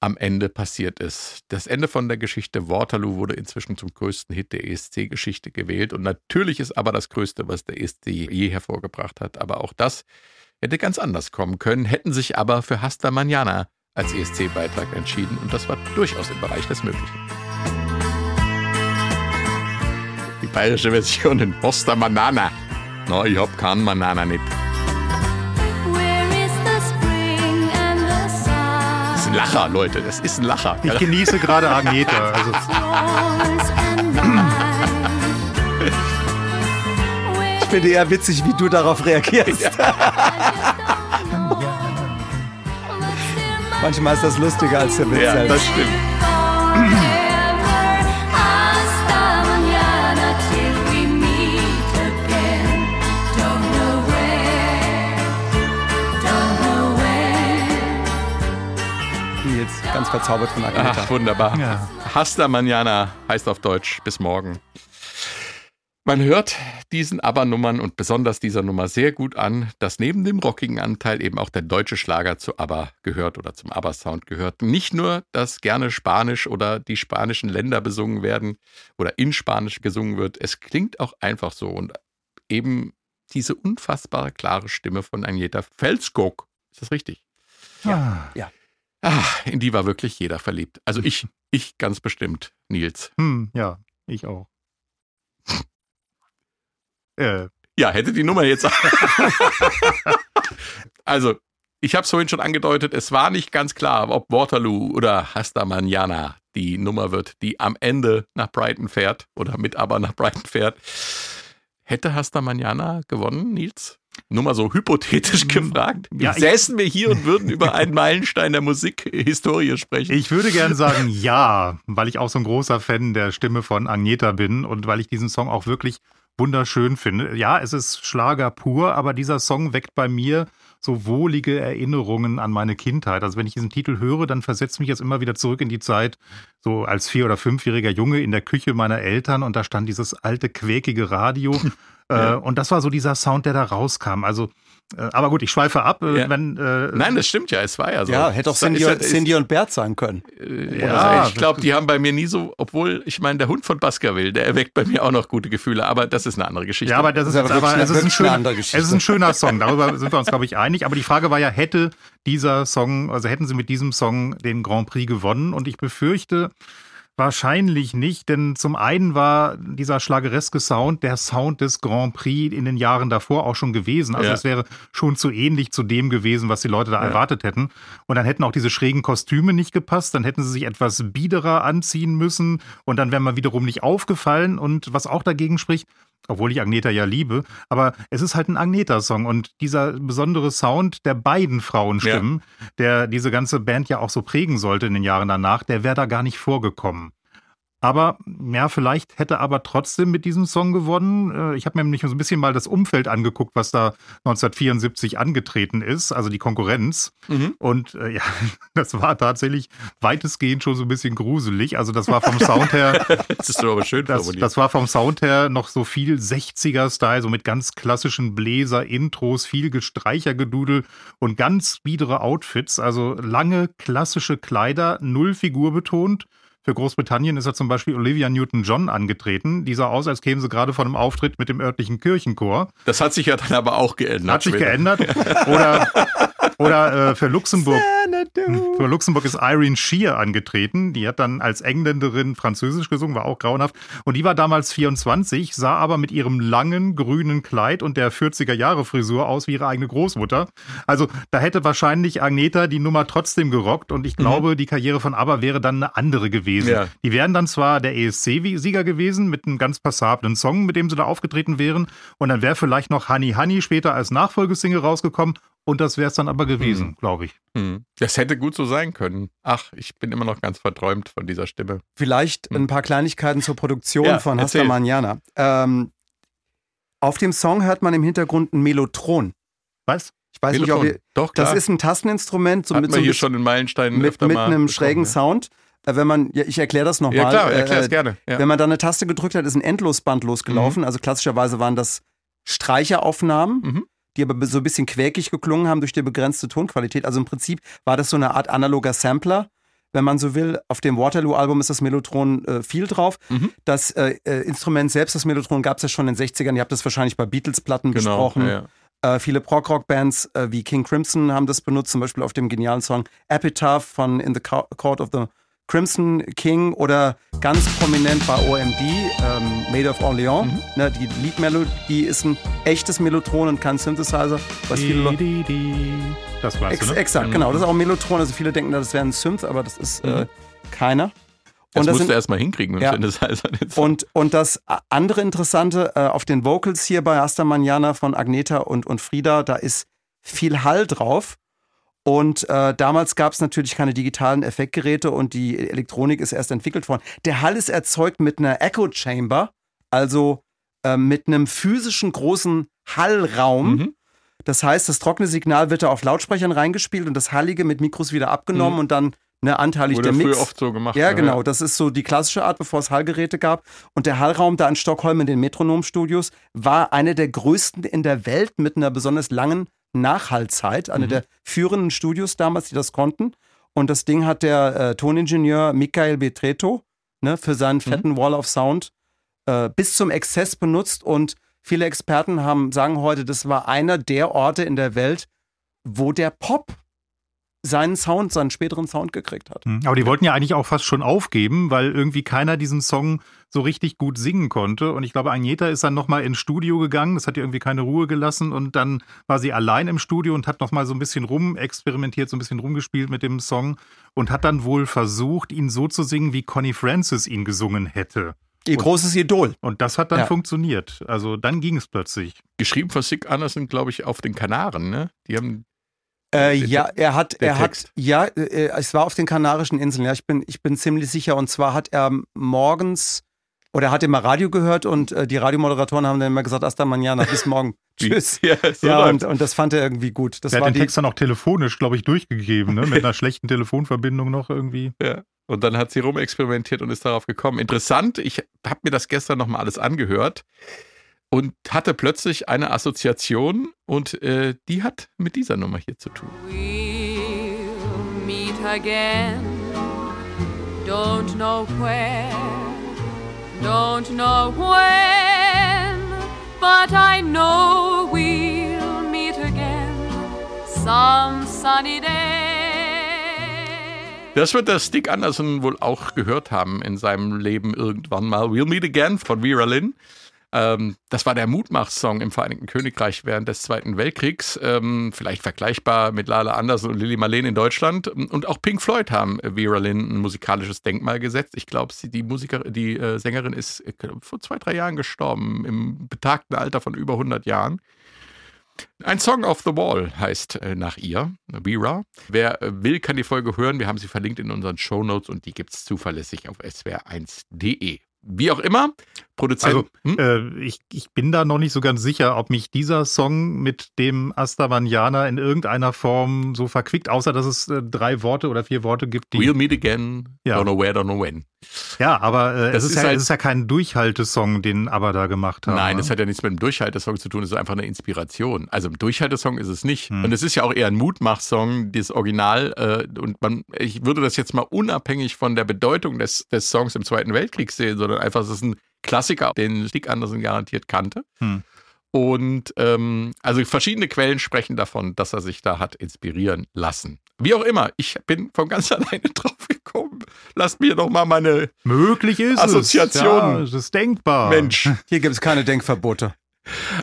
am Ende passiert ist. Das Ende von der Geschichte Waterloo wurde inzwischen zum größten Hit der ESC-Geschichte gewählt. Und natürlich ist aber das Größte, was der ESC je hervorgebracht hat. Aber auch das hätte ganz anders kommen können, hätten sich aber für Hasta Manana als ESC-Beitrag entschieden. Und das war durchaus im Bereich des Möglichen. Die bayerische Version in Posta Manana. No, ich hab keinen Manana nicht. Ein Lacher, Leute. Das ist ein Lacher. Ich genieße gerade Agneta. Also, Ich finde eher witzig, wie du darauf reagierst. Manchmal ist das lustiger als der Witz Ja, selbst. das stimmt. Ganz verzaubert von Agneta. Ach, wunderbar. Ja. Hasta Manana heißt auf Deutsch bis morgen. Man hört diesen ABBA-Nummern und besonders dieser Nummer sehr gut an, dass neben dem rockigen Anteil eben auch der deutsche Schlager zu ABBA gehört oder zum ABBA-Sound gehört. Nicht nur, dass gerne Spanisch oder die spanischen Länder besungen werden oder in Spanisch gesungen wird, es klingt auch einfach so und eben diese unfassbar klare Stimme von Agneta Felskog. Ist das richtig? Ja. Ah, in die war wirklich jeder verliebt. Also ich, ich ganz bestimmt, Nils. Hm, ja, ich auch. äh, Ja, hätte die Nummer jetzt. (laughs) also, ich habe es vorhin schon angedeutet, es war nicht ganz klar, ob Waterloo oder Hasta Manana die Nummer wird, die am Ende nach Brighton fährt oder mit aber nach Brighton fährt. Hätte Hasta Manana gewonnen, Nils? Nur mal so hypothetisch gefragt. ja, Säßen wir hier und würden über (laughs) einen Meilenstein der Musikhistorie sprechen. Ich würde gerne sagen ja, weil ich auch so ein großer Fan der Stimme von Agneta bin und weil ich diesen Song auch wirklich wunderschön finde. Ja, es ist Schlager pur, aber dieser Song weckt bei mir so wohlige Erinnerungen an meine Kindheit. Also wenn ich diesen Titel höre, dann versetzt mich jetzt immer wieder zurück in die Zeit, so als vier- oder fünfjähriger Junge in der Küche meiner Eltern und da stand dieses alte, quäkige Radio. (laughs) äh, und das war so dieser Sound, der da rauskam. Also, aber gut, ich schweife ab. Äh, Ja. wenn, äh, Nein, das stimmt ja, es war ja so. Ja, hätte auch Cindy, es- und- Cindy und Bert sein können. Ja, ich glaube, die haben bei mir nie so, obwohl, ich meine, der Hund von Baskerville, der erweckt bei mir auch noch gute Gefühle, aber das ist eine andere Geschichte. Ja, aber das ist, Das ist aber wirklich es ist, ein eine schöner, andere es ist ein schöner Song. (laughs) Darüber sind wir uns, glaube ich, einig. Aber die Frage war ja, hätte dieser Song, also hätten sie mit diesem Song den Grand Prix gewonnen? Und ich befürchte, Wahrscheinlich nicht, denn zum einen war dieser schlagereske Sound der Sound des Grand Prix in den Jahren davor auch schon gewesen. Also Ja. es wäre schon zu ähnlich zu dem gewesen, was die Leute da Ja. erwartet hätten. Und dann hätten auch diese schrägen Kostüme nicht gepasst, dann hätten sie sich etwas biederer anziehen müssen und dann wäre man wiederum nicht aufgefallen. Und was auch dagegen spricht, obwohl ich Agneta ja liebe, aber es ist halt ein Agneta-Song und dieser besondere Sound der beiden Frauenstimmen, der diese ganze Band ja auch so prägen sollte in den Jahren danach, der wäre da gar nicht vorgekommen. Aber ja, vielleicht hätte aber trotzdem mit diesem Song gewonnen. Äh, Ich habe mir nämlich so ein bisschen mal das Umfeld angeguckt, was da 1974 angetreten ist, also die Konkurrenz. Mhm. Und äh, ja, (laughs) das war tatsächlich weitestgehend schon so ein bisschen gruselig. Also das war vom Sound her (laughs) Das ist doch aber schön das, das war vom Sound her noch so viel 60er-Style, so mit ganz klassischen Bläser-Intros, viel Gestreichergedudel und ganz biedere Outfits. Also lange klassische Kleider, null Figur betont. Für Großbritannien ist ja zum Beispiel Olivia Newton-John angetreten. Die sah aus, als käme sie gerade von einem Auftritt mit dem örtlichen Kirchenchor. das hat sich ja dann aber auch geändert. Hat sich später. geändert. Oder, oder äh, für Luxemburg. Für Luxemburg ist Irene Shear angetreten. Die hat dann als Engländerin Französisch gesungen, war auch grauenhaft. Und die war damals 24, sah aber mit ihrem langen grünen Kleid und der 40er Jahre Frisur aus wie ihre eigene Großmutter. Also da hätte wahrscheinlich Agneta die Nummer trotzdem gerockt und ich glaube, die Karriere von ABBA wäre dann eine andere gewesen. Ja. Die wären dann zwar der ESC-Sieger gewesen mit einem ganz passablen Song, mit dem sie da aufgetreten wären. Und dann wäre vielleicht noch Honey Honey später als Nachfolgesingle rausgekommen. Und das wäre es dann aber gewesen, glaube ich. Hm. Das hätte gut so sein können. Ach, ich bin immer noch ganz verträumt von dieser Stimme. Vielleicht ein paar Kleinigkeiten zur Produktion Ja, von Hasta. Manana. Ähm, auf dem Song hört man im Hintergrund ein Melotron. Was? Ich weiß nicht, ob Melotron. ihr, Doch, klar. das ist ein Tasteninstrument so Hatten mit wir so hier schon in Meilenstein mit, öfter mit mal einem schrägen ja. Sound. Äh, Wenn man, ja, ich erkläre das nochmal. Ja, klar, erklär es Äh, gerne. Ja. Wenn man da eine Taste gedrückt hat, ist ein Endlosband losgelaufen. Also klassischerweise waren das Streicheraufnahmen, Mhm. Die aber so ein bisschen quäkig geklungen haben durch die begrenzte Tonqualität. Also im Prinzip war das so eine Art analoger Sampler. Wenn man so will, auf dem Waterloo-Album ist das Mellotron äh, viel drauf. Mhm. Das äh, äh, Instrument selbst, das Mellotron, gab es ja schon in den 60ern. Ihr habt das wahrscheinlich bei Beatles-Platten Genau. besprochen. Ja. Äh, viele Prog-Rock-Bands äh, wie King Crimson haben das benutzt, zum Beispiel auf dem genialen Song Epitaph von In the Co- Court of the Crimson King oder ganz prominent bei OMD, ähm, Made of Orleans. Mhm. Ne, die Liedmelodie ist ein echtes Mellotron und kein Synthesizer. Was viele Leute Di, di, di. Das weißt Ex ne? Exakt, genau. Das ist auch ein Mellotron. Also viele denken, das wäre ein Synth, aber das ist äh, keiner. Das das musst sind- du erst mal hinkriegen mit Ja. dem Synthesizer. Und, und das andere Interessante äh, auf den Vocals hier bei Asta Manana von Agneta und, und Frida, da ist viel Hall drauf. Und äh, damals gab es natürlich keine digitalen Effektgeräte und die Elektronik ist erst entwickelt worden. Der Hall ist erzeugt mit einer Echo Chamber, also äh, mit einem physischen großen Hallraum. Mhm. Das heißt, das trockene Signal wird da auf Lautsprechern reingespielt und das Hallige mit Mikros wieder abgenommen Mhm. und dann ne, anteilig Wurde der Mix. früher oft so gemacht. Ja, genau. Das ist so die klassische Art, bevor es Hallgeräte gab. Und der Hallraum da in Stockholm in den Metronom-Studios war einer der größten in der Welt mit einer besonders langen Nachhallzeit. Einer der führenden Studios damals, die das konnten. Und das Ding hat der äh, Toningenieur Michael Betreto ne, für seinen fetten Wall of Sound äh, bis zum Exzess benutzt. Und viele Experten haben, sagen heute, das war einer der Orte in der Welt, wo der Pop seinen Sound, seinen späteren Sound gekriegt hat. Hm, Aber die wollten ja eigentlich auch fast schon aufgeben, weil irgendwie keiner diesen Song so richtig gut singen konnte. Und ich glaube, Agneta ist dann nochmal ins Studio gegangen. Das hat ihr irgendwie keine Ruhe gelassen. Und dann war sie allein im Studio und hat nochmal so ein bisschen rumexperimentiert, so ein bisschen rumgespielt mit dem Song und hat dann wohl versucht, ihn so zu singen, wie Connie Francis ihn gesungen hätte. Ihr großes Idol. Und das hat dann Ja. funktioniert. Also dann ging es plötzlich. Geschrieben von Sick Anderson, glaube ich, auf den Kanaren, ne? Die haben Äh, ja, er hat, er hat, Text. ja, äh, es war auf den Kanarischen Inseln. Ja, ich bin, ich bin ziemlich sicher. Und zwar hat er morgens oder er hat immer Radio gehört und äh, die Radiomoderatoren haben dann immer gesagt, hasta mañana, bis (laughs) morgen. Tschüss. Ja, so ja, und, und das fand er irgendwie gut. Das Er war hat den Text dann auch telefonisch, glaube ich, durchgegeben, ne? mit einer (laughs) schlechten Telefonverbindung noch irgendwie. Ja. Und dann hat sie rumexperimentiert und ist darauf gekommen. Interessant, ich habe mir das gestern nochmal alles angehört und hatte plötzlich eine Assoziation und äh, die hat mit dieser Nummer hier zu tun. We'll meet again. Don't know where, don't know when, but I know we'll meet again some sunny day. Das wird der Stick Anderson wohl auch gehört haben in seinem Leben irgendwann mal. We'll Meet Again von Vera Lynn. Ähm, das war der Mutmach-Song im Vereinigten Königreich während des Zweiten Weltkriegs. Ähm, vielleicht vergleichbar mit Lala Anderson und Lily Marleen in Deutschland. Und auch Pink Floyd haben Vera Lynn ein musikalisches Denkmal gesetzt. Ich glaube, die, Musiker, die äh, Sängerin ist äh, vor zwei, drei Jahren gestorben, im betagten Alter von über 100 Jahren. Ein Song of the Wall heißt äh, nach ihr, Vera. Wer äh, will, kann die Folge hören. Wir haben sie verlinkt in unseren Shownotes und die gibt es zuverlässig auf swr1.de. Wie auch immer, Produzent. Also, hm? äh, ich, ich bin da noch nicht so ganz sicher, ob mich dieser Song mit dem Astavanianer in irgendeiner Form so verquickt, außer dass es äh, drei Worte oder vier Worte gibt, die. We'll meet again, Ja. don't know where, don't know when. Ja, aber äh, es, ist ist ja, halt- es ist ja kein Durchhaltesong, den ABBA da gemacht haben. Nein, ne? das hat ja nichts mit einem Durchhaltesong zu tun, es ist einfach eine Inspiration. Also ein Durchhaltesong ist es nicht. Hm. Und es ist ja auch eher ein Mutmach-Song, das Original. Äh, und man, ich würde das jetzt mal unabhängig von der Bedeutung des, des Songs im Zweiten Weltkrieg sehen, sondern einfach, es ist ein Klassiker, den Stick Anderson garantiert kannte. Hm. Und ähm, also verschiedene Quellen sprechen davon, dass er sich da hat inspirieren lassen. Wie auch immer, ich bin von ganz (laughs) alleine drauf gekommen. Lasst mir doch mal meine Möglich ist Assoziationen. es. Ja, es ist denkbar. Mensch. (laughs) hier gibt es keine Denkverbote.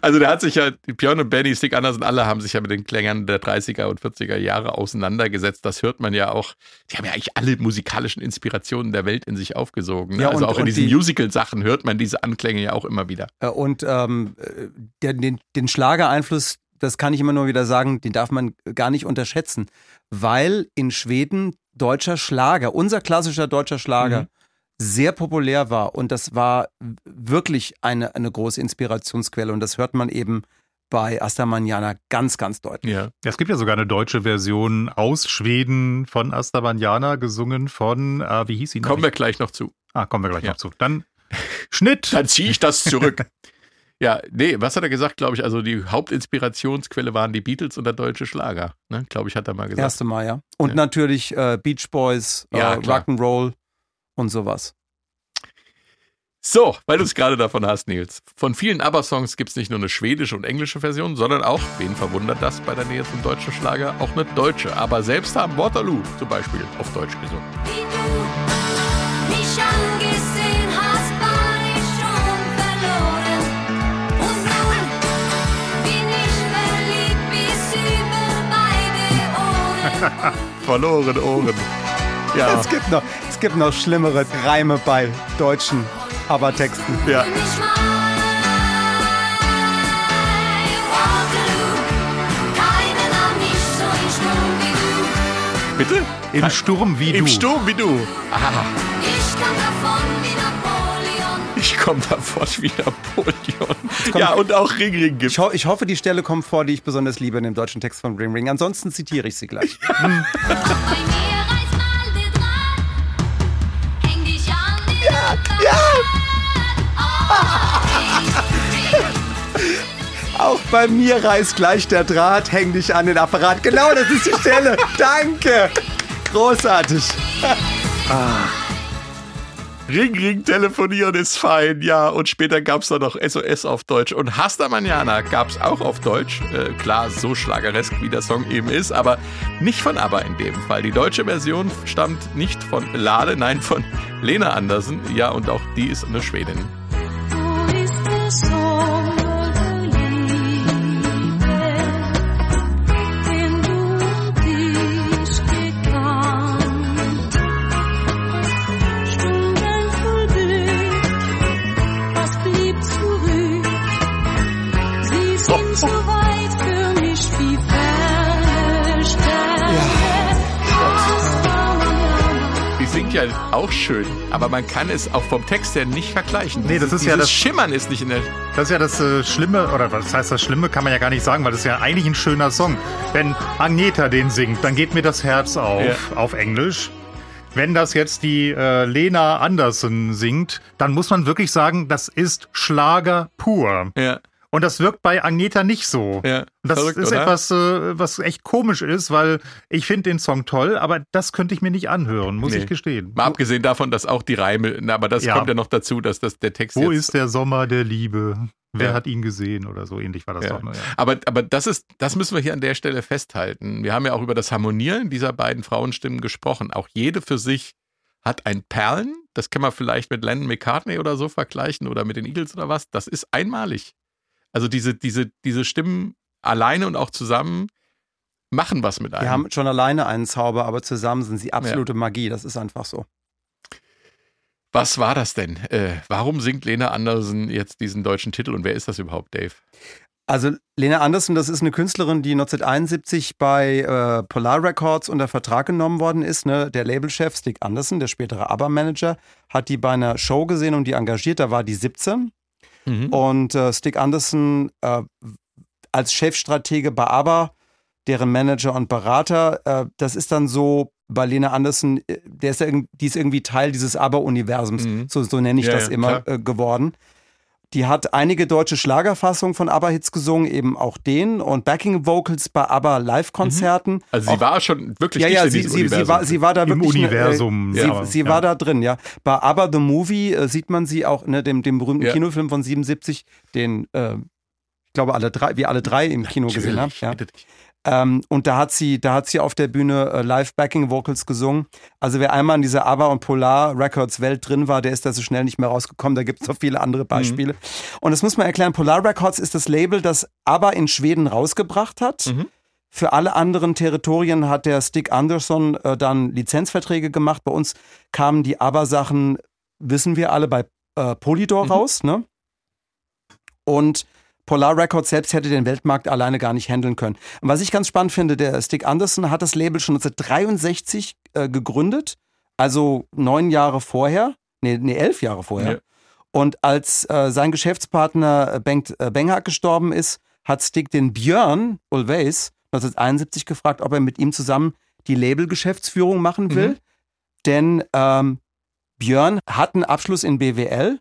Also der hat sich ja, Björn und Benny, Stick Anderson, alle haben sich ja mit den Klängern der 30er und 40er Jahre auseinandergesetzt. Das hört man ja auch. Die haben ja eigentlich alle musikalischen Inspirationen der Welt in sich aufgesogen. Ne? Ja, also und- auch in und diesen die- Musical-Sachen hört man diese Anklänge ja auch immer wieder. Äh, Und ähm, äh, der, den, den Schlagereinfluss, das kann ich immer nur wieder sagen, den darf man gar nicht unterschätzen, weil in Schweden deutscher Schlager, unser klassischer deutscher Schlager, Mhm. Sehr populär war und das war wirklich eine, eine große Inspirationsquelle und das hört man eben bei Asta Manjana ganz, ganz deutlich. Ja. Es gibt ja sogar eine deutsche Version aus Schweden von Astavaniana, gesungen von, äh, wie hieß sie noch? Kommen wir gleich noch zu. ah, kommen wir gleich Ja. noch zu. Dann Schnitt. (laughs) Dann ziehe ich das zurück. (laughs) ja, nee, was hat er gesagt, glaube ich? Also die Hauptinspirationsquelle waren die Beatles und der deutsche Schlager. Ne? Glaube ich, hat er mal gesagt. Erste Mal, ja. Und Ja. natürlich äh, Beach Boys, äh, Ja. Rock'n'Roll und sowas. So, weil du es gerade davon hast, Nils. Von vielen ABBA-Songs gibt es nicht nur eine schwedische und englische Version, sondern auch, wen verwundert das bei der Nähe zum deutschen Schlager, auch eine deutsche. Aber selbst haben Waterloo zum Beispiel auf Deutsch gesungen. Wie du mich angesehen hast, war ich schon verloren. Und nun bin ich verliebt bis über beide Ohren. (laughs) Verloren Ohren. Ja, Es gibt noch, es gibt noch schlimmere Reime bei deutschen ABBA-Texten. ja. Ich so in Sturm wie du. Bitte? Im Sturm wie Im du. Ah, Ich kam davon wie Napoleon. ich komme davon wie Napoleon. Ja, und auch Ring Ring Ich, gibt's. ho ich hoffe, die Stelle kommt vor, die ich besonders liebe in dem deutschen Text von Ring Ring. Ansonsten zitiere ich sie gleich. Auch bei mir reißt gleich der Draht, häng dich an den Apparat. Genau, das ist die Stelle. (laughs) Danke. Großartig. Ring, Ring, telefonieren ist fein, ja. Und später gab es dann noch SOS auf Deutsch. Und Hasta Manana gab es auch auf Deutsch. Äh, klar, so schlageresk wie der Song eben ist, aber nicht von ABBA in dem Fall. Die deutsche Version stammt nicht von Lade, nein, von Lena Andersen. Ja, und auch die ist eine Schwedin. Du bist der ja auch schön, aber man kann es auch vom Text her nicht vergleichen. Nee, das Dieses- ist ja dieses das- Schimmern ist nicht in der. Das ist ja das äh, Schlimme, oder was heißt das Schlimme, kann man ja gar nicht sagen, weil das ist ja eigentlich ein schöner Song. Wenn Agneta den singt, dann geht mir das Herz auf, Ja. auf Englisch. Wenn das jetzt die äh, Lena Anderson singt, dann muss man wirklich sagen, das ist Schlager pur. Ja, Und das wirkt bei Agneta nicht so. ja. Und das Verrückt, ist oder? etwas, äh, was echt komisch ist, weil ich finde den Song toll, aber das könnte ich mir nicht anhören, muss Nee. ich gestehen. Mal abgesehen davon, dass auch die Reime, na, aber das Ja. kommt ja noch dazu, dass das der Text Wo ist der Sommer der Liebe? Wer Ja. hat ihn gesehen oder so ähnlich war das Ja. doch. Ne? Ja. Aber, aber das ist, das müssen wir hier an der Stelle festhalten. Wir haben ja auch über das Harmonieren dieser beiden Frauenstimmen gesprochen. Auch jede für sich hat ein Perlen. Das kann man vielleicht mit Lennon McCartney oder so vergleichen oder mit den Eagles oder was. Das ist einmalig. Also diese, diese, diese Stimmen alleine und auch zusammen machen was mit einem. Die haben schon alleine einen Zauber, aber zusammen sind sie absolute Magie. Das ist einfach so. was war das denn? Äh, warum singt Lena Andersen jetzt diesen deutschen Titel und wer ist das überhaupt, Dave? Also Lena Anderson, das ist eine Künstlerin, die 1971 bei äh, Polar Records unter Vertrag genommen worden ist. Ne? Der Labelchef Stick Anderson, der spätere ABBA-Manager, hat die bei einer Show gesehen und die engagiert. Da war die 17. Mhm. Und äh, Stick Anderson äh, als Chefstratege bei ABBA, deren Manager und Berater, äh, das ist dann so bei Lena Anderson, äh, der ist ja, die ist irgendwie Teil dieses ABBA-Universums, Mhm. so, so nenne ich Ja, das ja, immer äh, geworden. Die hat einige deutsche Schlagerfassungen von ABBA-Hits gesungen, eben auch den und Backing Vocals bei ABBA Live-Konzerten. Also sie Auch- war schon wirklich ja, ja, in sie, diesem sie, sie, Universum. war, sie war da Im wirklich. eine, Universum, Äh, ja, sie aber- sie ja. war da drin, ja. Bei ABBA The Movie äh, sieht man sie auch, ne, dem, dem berühmten Ja. Kinofilm von 77, den, äh, ich glaube, alle drei, wir alle drei im Kino gesehen haben. Natürlich, Ja. Ähm, und da hat sie, da hat sie auf der Bühne äh, Live-Backing-Vocals gesungen. Also wer einmal in dieser ABBA und Polar Records Welt drin war, der ist da so schnell nicht mehr rausgekommen. Da gibt es noch viele andere Beispiele. Und das muss man erklären. Polar Records ist das Label, das ABBA in Schweden rausgebracht hat. Mhm. Für alle anderen Territorien hat der Stick Anderson äh, dann Lizenzverträge gemacht. Bei uns kamen die ABBA-Sachen, wissen wir alle, bei äh, Polydor Mhm. raus. Ne? Und Polar Records selbst hätte den Weltmarkt alleine gar nicht handeln können. Und was ich ganz spannend finde, der Stick Anderson hat das Label schon 1963 äh, gegründet, also neun Jahre vorher, nee, nee elf Jahre vorher. Ja. Und als äh, sein Geschäftspartner äh, Bengt äh, Benghak gestorben ist, hat Stick den Björn Ulvaeus 1971 gefragt, ob er mit ihm zusammen die Labelgeschäftsführung machen will. Mhm. Denn ähm, Björn hat einen Abschluss in BWL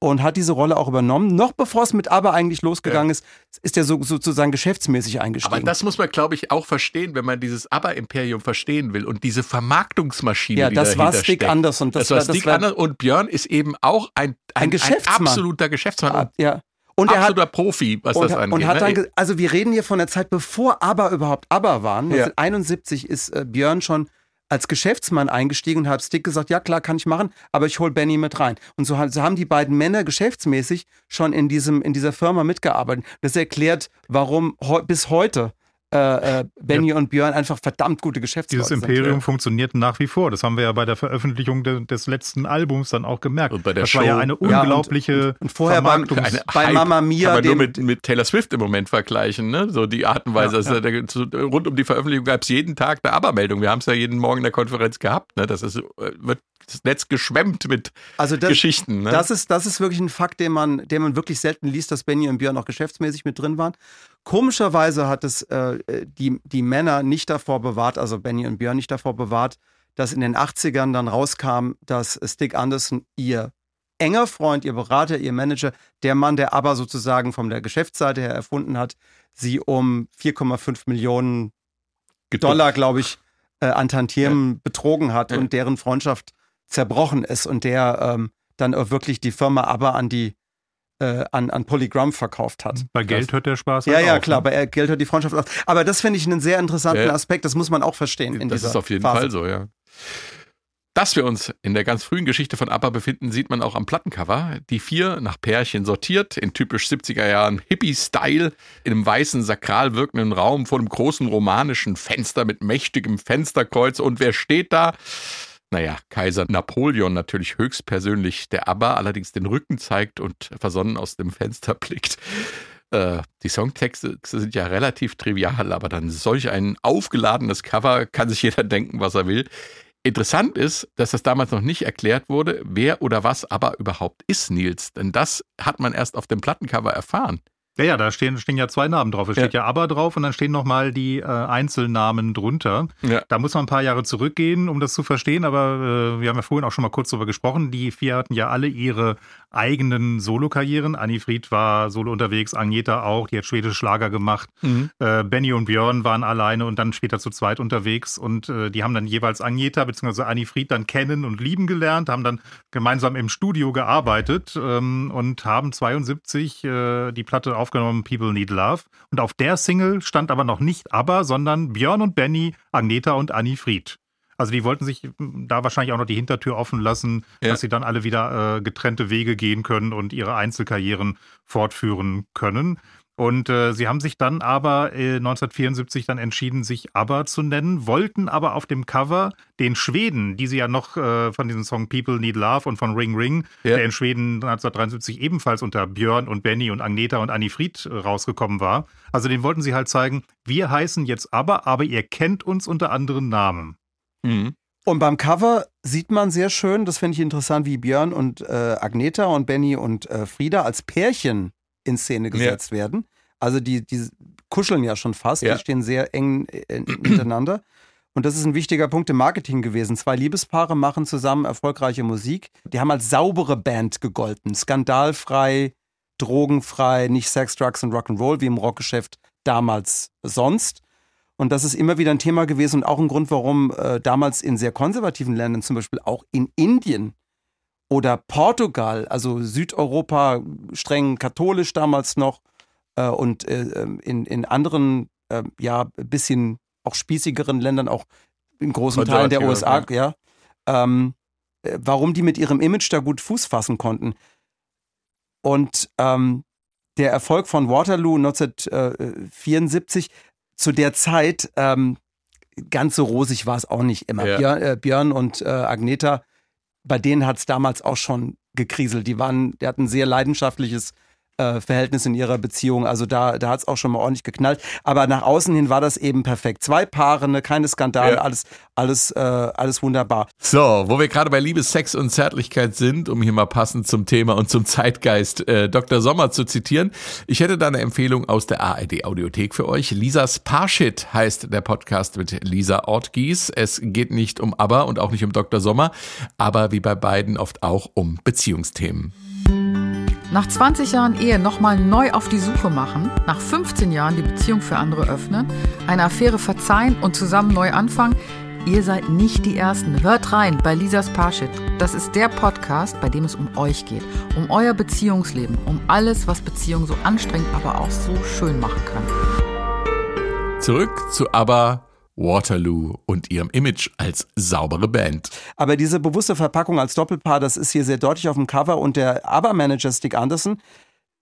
und hat diese Rolle auch übernommen. Noch bevor es mit ABBA eigentlich losgegangen ist, ist er so, sozusagen geschäftsmäßig eingestiegen. Aber das muss man, glaube ich, auch verstehen, wenn man dieses ABBA-Imperium verstehen will und diese Vermarktungsmaschine, ja, die das war Stick steckt. Anderson. Das, war Stick war- Anderson und Björn ist eben auch ein, ein, Ein Geschäftsmann. absoluter Geschäftsmann und ja. Und er hat, absoluter Profi, was und, das angeht. und hat dann, ne? ge- also wir reden hier von der Zeit, bevor ABBA überhaupt ABBA waren. Ja. 1971 ist äh, Björn schon als Geschäftsmann eingestiegen und hat Stick gesagt, ja klar, kann ich machen, aber ich hol Benny mit rein. Und so, ha- so haben die beiden Männer geschäftsmäßig schon in, diesem, in dieser Firma mitgearbeitet. Das erklärt, warum bis heute äh, äh, Benny und Björn einfach verdammt gute Geschäftsleute Dieses sind. Imperium funktioniert nach wie vor. Das haben wir ja bei der Veröffentlichung de des letzten Albums dann auch gemerkt. Und bei der das war ja Show. eine Ja, und- unglaubliche und vorher beim- bei Mamma Mia, Kann man nur mit, mit Taylor Swift im Moment vergleichen, ne? So die Art und Weise. Ja, Also, rund um die Veröffentlichung gab es jeden Tag eine ABBA-Meldung. Wir haben es ja jeden Morgen in der Konferenz gehabt. Ne? Das ist, äh, wird das Netz geschwemmt mit Also das, Geschichten. Ne? Das ist, das ist wirklich ein Fakt, den man, den man wirklich selten liest, dass Benny und Björn auch geschäftsmäßig mit drin waren. Komischerweise hat es äh, die, die Männer nicht davor bewahrt, also Benny und Björn nicht davor bewahrt, dass in den 80ern dann rauskam, dass Stick Anderson ihr enger Freund, ihr Berater, ihr Manager, der Mann, der aber sozusagen von der Geschäftsseite her erfunden hat, sie um 4,5 Millionen Dollar, glaube ich, äh, an Tantiemen betrogen hat Ja. und deren Freundschaft zerbrochen ist und der ähm, dann auch wirklich die Firma aber an die äh, an, an Polygram verkauft hat. Bei Geld hört der Spaß Ja, halt ja, auf, klar, ne? bei Geld hört die Freundschaft auf. Aber das finde ich einen sehr interessanten Ja. Aspekt, das muss man auch verstehen in das dieser ist auf jeden Phase. Fall so, ja. Dass wir uns in der ganz frühen Geschichte von ABBA befinden, sieht man auch am Plattencover. Die vier nach Pärchen sortiert, in typisch 70er Jahren Hippie-Style, in einem weißen, sakral wirkenden Raum vor einem großen romanischen Fenster mit mächtigem Fensterkreuz. Und wer steht da? Naja, Kaiser Napoleon natürlich höchstpersönlich, der ABBA allerdings den Rücken zeigt und versonnen aus dem Fenster (laughs) blickt. Äh, die Songtexte sind ja relativ trivial, aber dann solch ein aufgeladenes Cover kann sich jeder denken, was er will. Interessant ist, dass das damals noch nicht erklärt wurde, wer oder was aber überhaupt ist, Nils. Denn das hat man erst auf dem Plattencover erfahren. Ja, ja, da stehen, stehen ja zwei Namen drauf. Es Ja. steht ja ABBA drauf und dann stehen nochmal die äh, Einzelnamen drunter. Ja. Da muss man ein paar Jahre zurückgehen, um das zu verstehen, aber äh, wir haben ja vorhin auch schon mal kurz drüber gesprochen. Die vier hatten ja alle ihre eigenen Solokarrieren. Anni Fried war solo unterwegs, Agneta auch, die hat schwedische Schlager gemacht. Äh, Benny und Björn waren alleine und dann später zu zweit unterwegs und äh, die haben dann jeweils Agneta bzw. Anni Fried dann kennen und lieben gelernt, haben dann gemeinsam im Studio gearbeitet ähm, und haben 72 äh, die Platte aufgenommen People Need Love und auf der Single stand aber noch nicht ABBA, sondern Björn und Benny, Agneta und Anni Fried. Also die wollten sich mm, da wahrscheinlich auch noch die Hintertür offen lassen, Ja. dass sie dann alle wieder äh, getrennte Wege gehen können und ihre Einzelkarrieren fortführen können. Und äh, sie haben sich dann aber äh, 1974 dann entschieden, sich ABBA zu nennen, wollten aber auf dem Cover den Schweden, die sie ja noch äh, von diesem Song People Need Love und von Ring Ring, Ja. der in Schweden 1973 ebenfalls unter Björn und Benny und Agneta und Anni Fried äh, rausgekommen war. Also den wollten sie halt zeigen, wir heißen jetzt ABBA, aber ihr kennt uns unter anderen Namen. Mhm. Und beim Cover sieht man sehr schön, das finde ich interessant, wie Björn und äh, Agneta und Benny und äh, Frieda als Pärchen in Szene gesetzt werden. Also die, die kuscheln ja schon fast, Ja. die stehen sehr eng äh, miteinander. Und das ist ein wichtiger Punkt im Marketing gewesen. Zwei Liebespaare machen zusammen erfolgreiche Musik. Die haben als saubere Band gegolten. Skandalfrei, drogenfrei, nicht Sex, Drugs und Rock'n'Roll wie im Rockgeschäft damals sonst. Und das ist immer wieder ein Thema gewesen und auch ein Grund, warum äh, damals in sehr konservativen Ländern, zum Beispiel auch in Indien oder Portugal, also Südeuropa, streng katholisch damals noch, äh, und äh, ähm, in, in anderen, äh, ja, ein bisschen auch spießigeren Ländern, auch in großen Teilen der USA, ja, ähm, äh, warum die mit ihrem Image da gut Fuß fassen konnten. Und ähm, der Erfolg von Waterloo 1974 zu der Zeit, ähm, ganz so rosig war es auch nicht immer. Ja. Björn, äh, Björn und äh, Agneta, bei denen hat es damals auch schon gekriselt. Die waren, die hatten ein sehr leidenschaftliches äh, Verhältnis in ihrer Beziehung. Also da, da hat es auch schon mal ordentlich geknallt. Aber nach außen hin war das eben perfekt. Zwei Paare, ne, keine Skandale, Ja. alles, alles, äh, alles wunderbar. So, wo wir gerade bei Liebe, Sex und Zärtlichkeit sind, um hier mal passend zum Thema und zum Zeitgeist äh, Dr. Sommer zu zitieren, ich hätte da eine Empfehlung aus der ARD Audiothek für euch. Lisas Parshit heißt der Podcast mit Lisa Ortgies. Es geht nicht um ABBA und auch nicht um Dr. Sommer, aber wie bei beiden oft auch um Beziehungsthemen. Nach 20 Jahren Ehe nochmal neu auf die Suche machen, nach 15 Jahren die Beziehung für andere öffnen, eine Affäre verzeihen und zusammen neu anfangen, ihr seid nicht die Ersten. Hört rein bei Lisas Parshit. Das ist der Podcast, bei dem es um euch geht, um euer Beziehungsleben, um alles, was Beziehungen so anstrengend, aber auch so schön machen kann. Zurück zu ABBA, Waterloo und ihrem Image als saubere Band. Aber diese bewusste Verpackung als Doppelpaar, das ist hier sehr deutlich auf dem Cover. Und der ABBA-Manager Stick Anderson,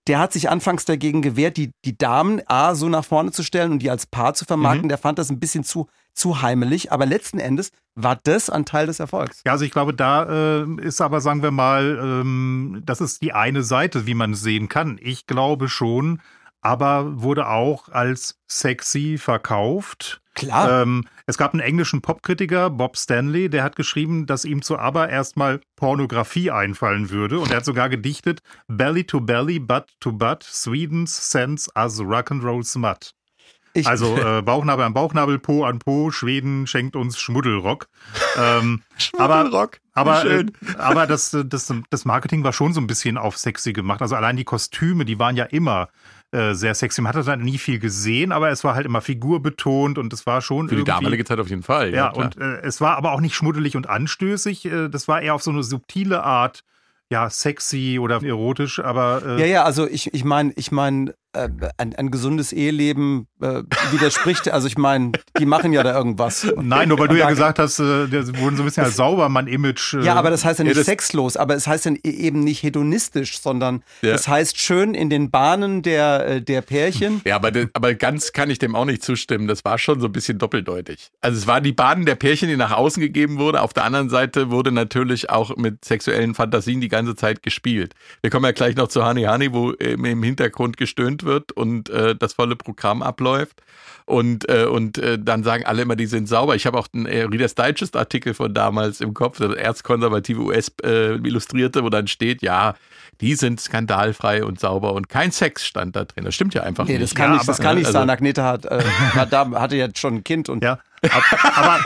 der hat sich anfangs dagegen gewehrt, die, die Damen A so nach vorne zu stellen und die als Paar zu vermarkten. Der fand das ein bisschen zu, zu heimelig. Aber letzten Endes war das ein Teil des Erfolgs. Ja, also ich glaube, da äh, ist aber, sagen wir mal, ähm, das ist die eine Seite, wie man es sehen kann. Ich glaube schon, aber wurde auch als sexy verkauft. Klar. Ähm, es gab einen englischen Popkritiker, Bob Stanley, der hat geschrieben, dass ihm zu ABBA erstmal Pornografie einfallen würde. Und er hat sogar gedichtet, Belly to Belly, Butt to Butt, Sweden's sends us rock'n'roll smut. Ich- also (laughs) äh, Bauchnabel an Bauchnabel, Po an Po, Schweden schenkt uns Schmuddelrock. Ähm, (laughs) Schmuddelrock, aber, aber, schön. äh, aber das, äh, das, das Marketing war schon so ein bisschen auf sexy gemacht. Also allein die Kostüme, die waren ja immer äh, sehr sexy. Man hatte da nie viel gesehen, aber es war halt immer figurbetont und es war schon Für die damalige Zeit auf jeden Fall. Ja, klar. und äh, es war aber auch nicht schmuddelig und anstößig. Äh, das war eher auf so eine subtile Art, ja, sexy oder erotisch, aber äh, Ja, ja, also ich, ich meine, ich meine, äh, ein, ein gesundes Eheleben äh, widerspricht, also ich meine, die machen ja da irgendwas. Nein, nur weil du ja gesagt hast, äh, der wurden so ein bisschen als Saubermann-Image. Äh, Ja, aber das heißt ja Ja, nicht das- sexlos, aber es heißt dann e- eben nicht hedonistisch, sondern Ja. es heißt schön in den Bahnen der, äh, der Pärchen. Ja, aber, aber ganz kann ich dem auch nicht zustimmen. Das war schon so ein bisschen doppeldeutig. Also es waren die Bahnen der Pärchen, die nach außen gegeben wurde. Auf der anderen Seite wurde natürlich auch mit sexuellen Fantasien die ganze Zeit gespielt. Wir kommen ja gleich noch zu Hani Hani, wo im Hintergrund gestöhnt wird und äh, das volle Programm abläuft. Und, äh, und äh, dann sagen alle immer, die sind sauber. Ich habe auch einen äh, Reader's Digest Artikel von damals im Kopf, der erzkonservative US-Illustrierte, äh, wo dann steht, ja, die sind skandalfrei und sauber und kein Sex stand da drin. Das stimmt ja einfach Nee, nicht. das kann Ja, nicht, das kann nicht also- sein. Agneta hat, äh, hat da, hatte jetzt schon ein Kind und Ja, aber,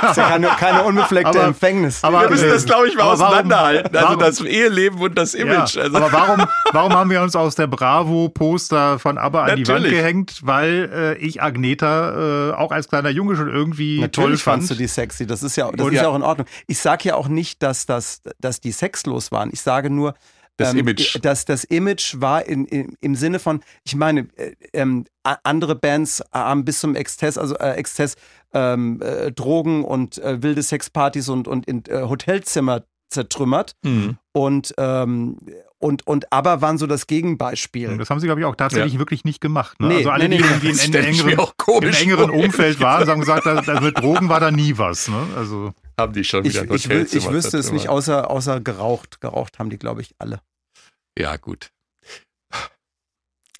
das (laughs) ist ja keine, keine unbefleckte Aber- Empfängnis. aber- Wir müssen das, glaube ich, mal warum- auseinanderhalten. Also warum- das Eheleben und das Image. Ja, also, aber warum, (laughs) warum haben wir uns aus der Bravo-Poster von ABBA an die Wand Natürlich. gehängt? Weil äh, ich Agneta äh, auch als kleiner Junge schon irgendwie toll Natürlich fand. fandst du die sexy, das ist ja, das Und ist ja ja- auch in Ordnung. Ich sage ja auch nicht, dass, das, dass die sexlos waren. Ich sage nur, ähm, Das Image. Dass das Image war in, in, im Sinne von, ich meine, äh, ähm, andere Bands haben bis zum Exzess, also äh, Exzess ähm, äh, Drogen und äh, wilde Sexpartys und, und in äh, Hotelzimmer zertrümmert. Mhm. Und, ähm, und, und aber waren so das Gegenbeispiel. Das haben sie, glaube ich, auch tatsächlich wirklich nicht gemacht. Ne? Nee, also alle, nee, die nee, irgendwie in, (laughs) in, ich engeren, auch komisch im engeren. Umfeld (laughs) waren, haben gesagt, da, da mit Drogen war da nie was. Ne? Also haben die schon Ich, wieder ich, ich Hotelzimmer wüsste es nicht, außer, außer geraucht. Geraucht haben die, glaube ich, alle. Ja, gut.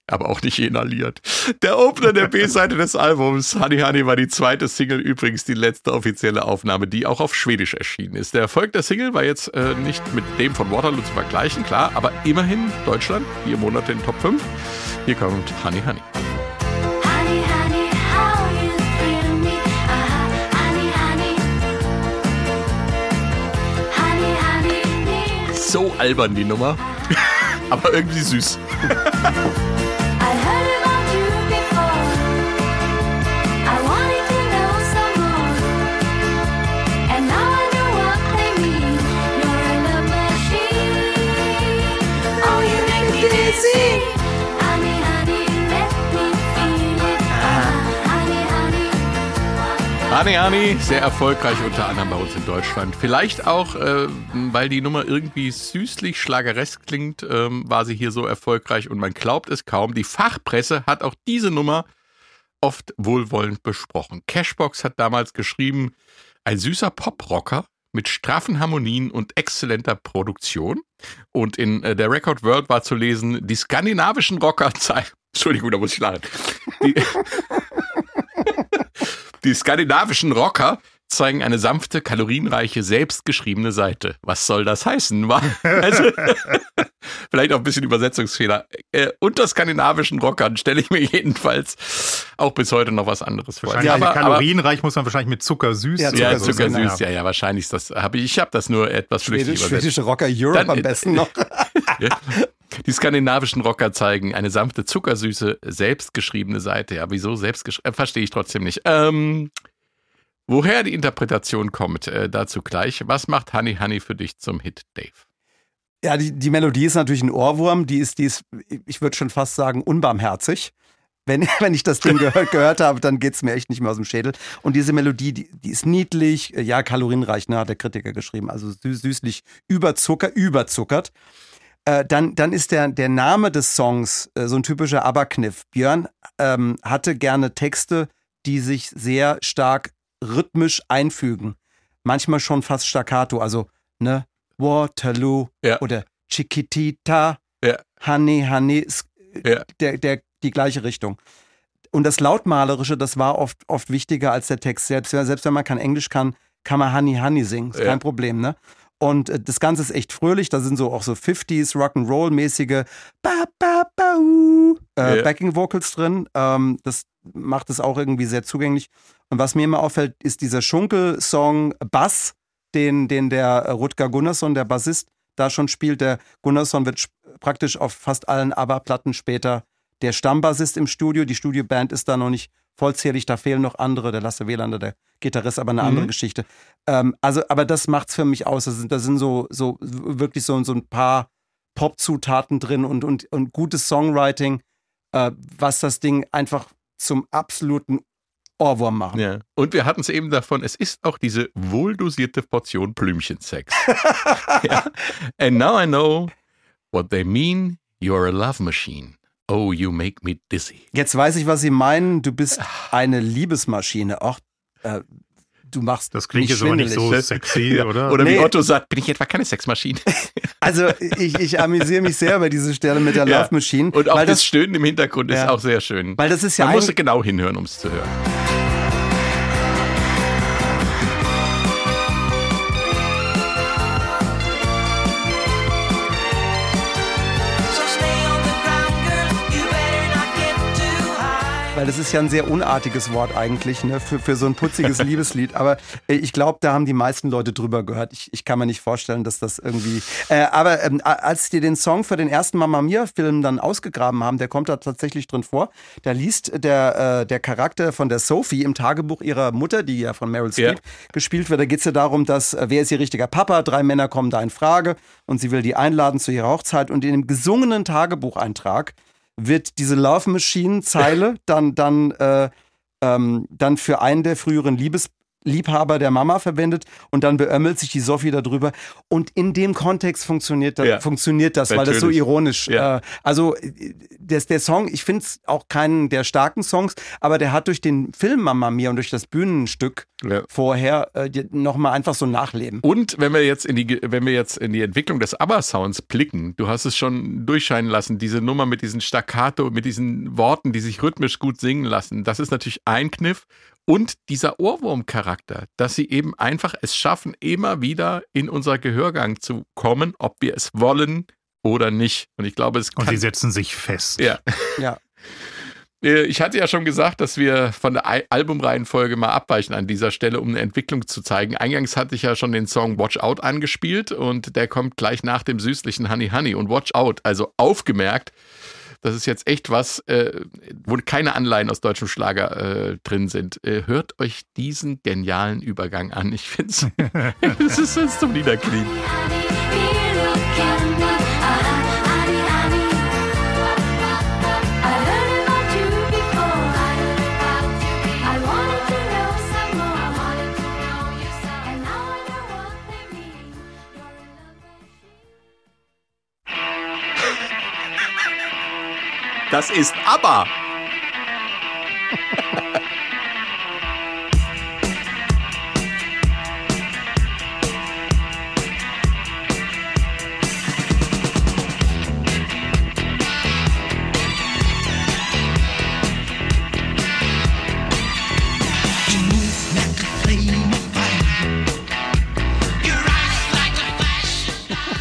Aber auch nicht inhaliert. Der Opener der B-Seite des Albums, Honey Honey, war die zweite Single, übrigens die letzte offizielle Aufnahme, die auch auf Schwedisch erschienen ist. Der Erfolg der Single war jetzt äh, nicht mit dem von Waterloo zu vergleichen, klar, aber immerhin Deutschland, vier Monate in Top 5. Hier kommt Honey Honey. So albern die Nummer, (laughs) aber irgendwie süß. (laughs) honey. Honey Honey, sehr erfolgreich unter anderem bei uns in Deutschland. Vielleicht auch, äh, weil die Nummer irgendwie süßlich schlageresk klingt, ähm, war sie hier so erfolgreich und man glaubt es kaum. Die Fachpresse hat auch diese Nummer oft wohlwollend besprochen. Cashbox hat damals geschrieben, ein süßer Poprocker mit straffen Harmonien und exzellenter Produktion. Und in äh, der Record World war zu lesen, die skandinavischen Rocker zeigen. (laughs) Entschuldigung, da muss ich lachen. Die, (laughs) die skandinavischen Rocker zeigen eine sanfte, kalorienreiche, selbstgeschriebene Seite. Was soll das heißen? Also, (laughs) vielleicht auch ein bisschen Übersetzungsfehler. Äh, unter skandinavischen Rockern stelle ich mir jedenfalls auch bis heute noch was anderes vor. wahrscheinlich aber, aber, kalorienreich muss man wahrscheinlich mit Zuckersüß. Ja, oder ja, Zuckersüß, so. zuckersüß, Ja. ja, ja, wahrscheinlich ist das. Hab ich ich habe das nur etwas flüchtig Schwedisch, übersetzt. schwedische Rocker Europe Dann, am besten noch. (laughs) Die skandinavischen Rocker zeigen eine sanfte, zuckersüße, selbstgeschriebene Seite. Ja, wieso selbstgeschrieben? Äh, Verstehe ich trotzdem nicht. Ähm, woher die Interpretation kommt, äh, dazu gleich. Was macht Honey Honey für dich zum Hit, Dave? Ja, die, die Melodie ist natürlich ein Ohrwurm. Die ist, die ist ich würde schon fast sagen, unbarmherzig. Wenn, (laughs) wenn ich das Ding gehört, (laughs) gehört habe, dann geht's mir echt nicht mehr aus dem Schädel. Und diese Melodie, die, die ist niedlich, äh, ja, kalorienreich, ne, hat der Kritiker geschrieben. Also süß, süßlich überzucker, überzuckert. Äh, dann, dann ist der, der Name des Songs äh, so ein typischer Aberkniff. Björn ähm, hatte gerne Texte, die sich sehr stark rhythmisch einfügen. Manchmal schon fast staccato. Also, ne, Waterloo Ja. oder Chiquitita, Ja. Honey, Honey, ist Ja. der, der, die gleiche Richtung. Und das Lautmalerische, das war oft, oft wichtiger als der Text. Selbst, selbst wenn man kein Englisch kann, kann man Honey, Honey singen. Ist kein Problem, ne? Und äh, das Ganze ist echt fröhlich. Da sind so auch so 50s, Rock'n'Roll-mäßige ba, ba, ba, uh, äh, Ja. Backing Vocals drin. Ähm, das macht es auch irgendwie sehr zugänglich. Und was mir immer auffällt, ist dieser Schunkel-Song Bass, den, den der äh, Rutger Gunnarsson, der Bassist, da schon spielt. Der Gunnarsson wird praktisch auf fast allen ABBA-Platten später der Stammbassist im Studio. Die Studioband ist da noch nicht vollzählig, da fehlen noch andere. Der Lasse Welander, der Gitarrist, aber eine Mhm. andere Geschichte. Ähm, also, aber das macht's für mich aus. Da sind, da sind so, so wirklich so, so ein paar Pop-Zutaten drin und, und, und gutes Songwriting, äh, was das Ding einfach zum absoluten Ohrwurm macht. Ja. Und wir hatten es eben davon, es ist auch diese wohldosierte Portion Blümchensex. (laughs) ja. And now I know what they mean, you're a love machine. Oh, you make me dizzy. Jetzt weiß ich, was Sie meinen. Du bist eine Liebesmaschine. Ach, äh, du machst Das klingt mich jetzt aber nicht so schwindelig. sexy, oder? Oder wie Nee. Otto sagt, bin ich etwa keine Sexmaschine? (laughs) Also ich, ich amüsiere mich sehr über diese Stelle mit der Ja. Love Machine. Und auch weil das, das, Stöhnen im Hintergrund ist Ja. auch sehr schön. weil das ist ja Man muss eigentlich, genau hinhören, um es zu hören. Weil das ist ja ein sehr unartiges Wort eigentlich ne, für, für so ein putziges (laughs) Liebeslied. Aber äh, ich glaube, da haben die meisten Leute drüber gehört. Ich, ich kann mir nicht vorstellen, dass das irgendwie. Äh, aber ähm, als die den Song für den ersten Mamma Mia-Film dann ausgegraben haben, der kommt da tatsächlich drin vor. Da liest der, äh, der Charakter von der Sophie im Tagebuch ihrer Mutter, die ja von Meryl Streep gespielt wird. Da geht es ja darum, dass äh, wer ist ihr richtiger Papa? Drei Männer kommen da in Frage und sie will die einladen zu ihrer Hochzeit. Und in dem gesungenen Tagebucheintrag wird diese Love Machine Zeile dann dann äh, ähm, dann für einen der früheren Liebesliebhaber der Mama verwendet und dann beömmelt sich die Sophie darüber und in dem Kontext funktioniert das, Ja. funktioniert das, weil das so ironisch. Ja. Äh, also äh, der, der Song, ich finde es auch keinen der starken Songs, aber der hat durch den Film Mama Mia und durch das Bühnenstück Ja. vorher äh, nochmal einfach so nachleben. Und wenn wir jetzt in die, wenn wir jetzt in die Entwicklung des ABBA-Sounds blicken, du hast es schon durchscheinen lassen, diese Nummer mit diesen Staccato, mit diesen Worten, die sich rhythmisch gut singen lassen, das ist natürlich ein Kniff. Und dieser Ohrwurmcharakter, dass sie eben einfach es schaffen, immer wieder in unser Gehörgang zu kommen, ob wir es wollen oder nicht. Und ich glaube, es Und kann, sie setzen sich fest. ja. Ja. (laughs) Äh, Ich hatte ja schon gesagt, dass wir von der Al- Albumreihenfolge mal abweichen an dieser Stelle, um eine Entwicklung zu zeigen. Eingangs hatte ich ja schon den Song Watch Out angespielt und der kommt gleich nach dem süßlichen Honey Honey und Watch Out. Also aufgemerkt, das ist jetzt echt was, äh, wo keine Anleihen aus deutschem Schlager äh, drin sind. Äh, hört euch diesen genialen Übergang an. Ich finde es, (laughs) ist zum Niederknien. (laughs) Das ist aber.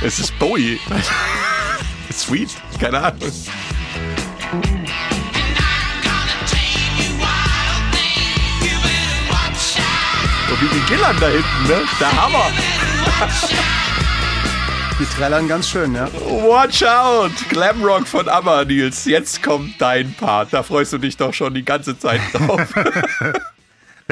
Es ist Bowie. (laughs) Sweet, keine Ahnung. Und wie die Gillern da hinten, ne? Der Hammer. Die trällern ganz schön, ja. Watch out! Glamrock von ABBA, Nils. Jetzt kommt dein Part. Da freust du dich doch schon die ganze Zeit drauf. (laughs)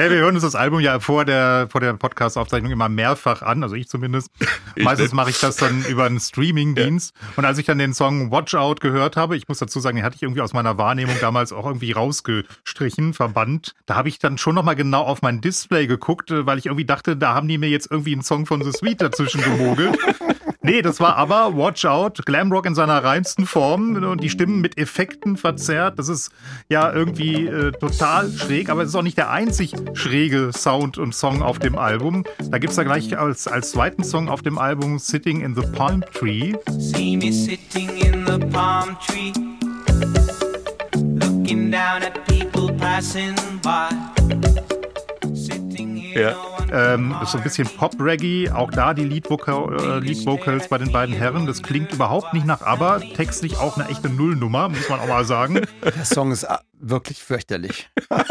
Nee, wir hören uns das Album ja vor der, vor der Podcast-Aufzeichnung immer mehrfach an, also ich zumindest. Meistens nicht. mache ich das dann über einen Streaming-Dienst. Und als ich dann den Song Watch Out gehört habe, ich muss dazu sagen, den hatte ich irgendwie aus meiner Wahrnehmung damals auch irgendwie rausgestrichen, verbannt. Da habe ich dann schon nochmal genau auf mein Display geguckt, äh, weil ich irgendwie dachte, da haben die mir jetzt irgendwie einen Song von The Sweet dazwischen gemogelt. (laughs) Nee, das war aber Watch Out, Glamrock in seiner reinsten Form und die Stimmen mit Effekten verzerrt. Das ist ja irgendwie äh, total schräg, aber es ist auch nicht der einzig schräge Sound und Song auf dem Album. Da gibt's da gleich als, als zweiten Song auf dem Album Sitting in the Palm Tree. See me sitting in the palm tree, looking down at people passing by. Sitting here, Ja. Ähm, ist so ein bisschen Pop-Reggae, auch da die Lead-Vocal, äh, Lead-Vocals bei den beiden Herren. Das klingt überhaupt nicht nach ABBA, textlich auch eine echte Nullnummer, muss man auch mal sagen. Der Song ist ah, wirklich fürchterlich. (laughs)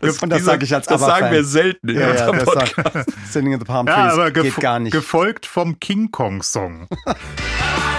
Das, Und das dieser- sage ich als Das sagen wir selten in Ja, ja, unserem das Podcast. in the Palm Trees Ja, aber geht gar nicht. gefolgt vom King Kong-Song. (laughs)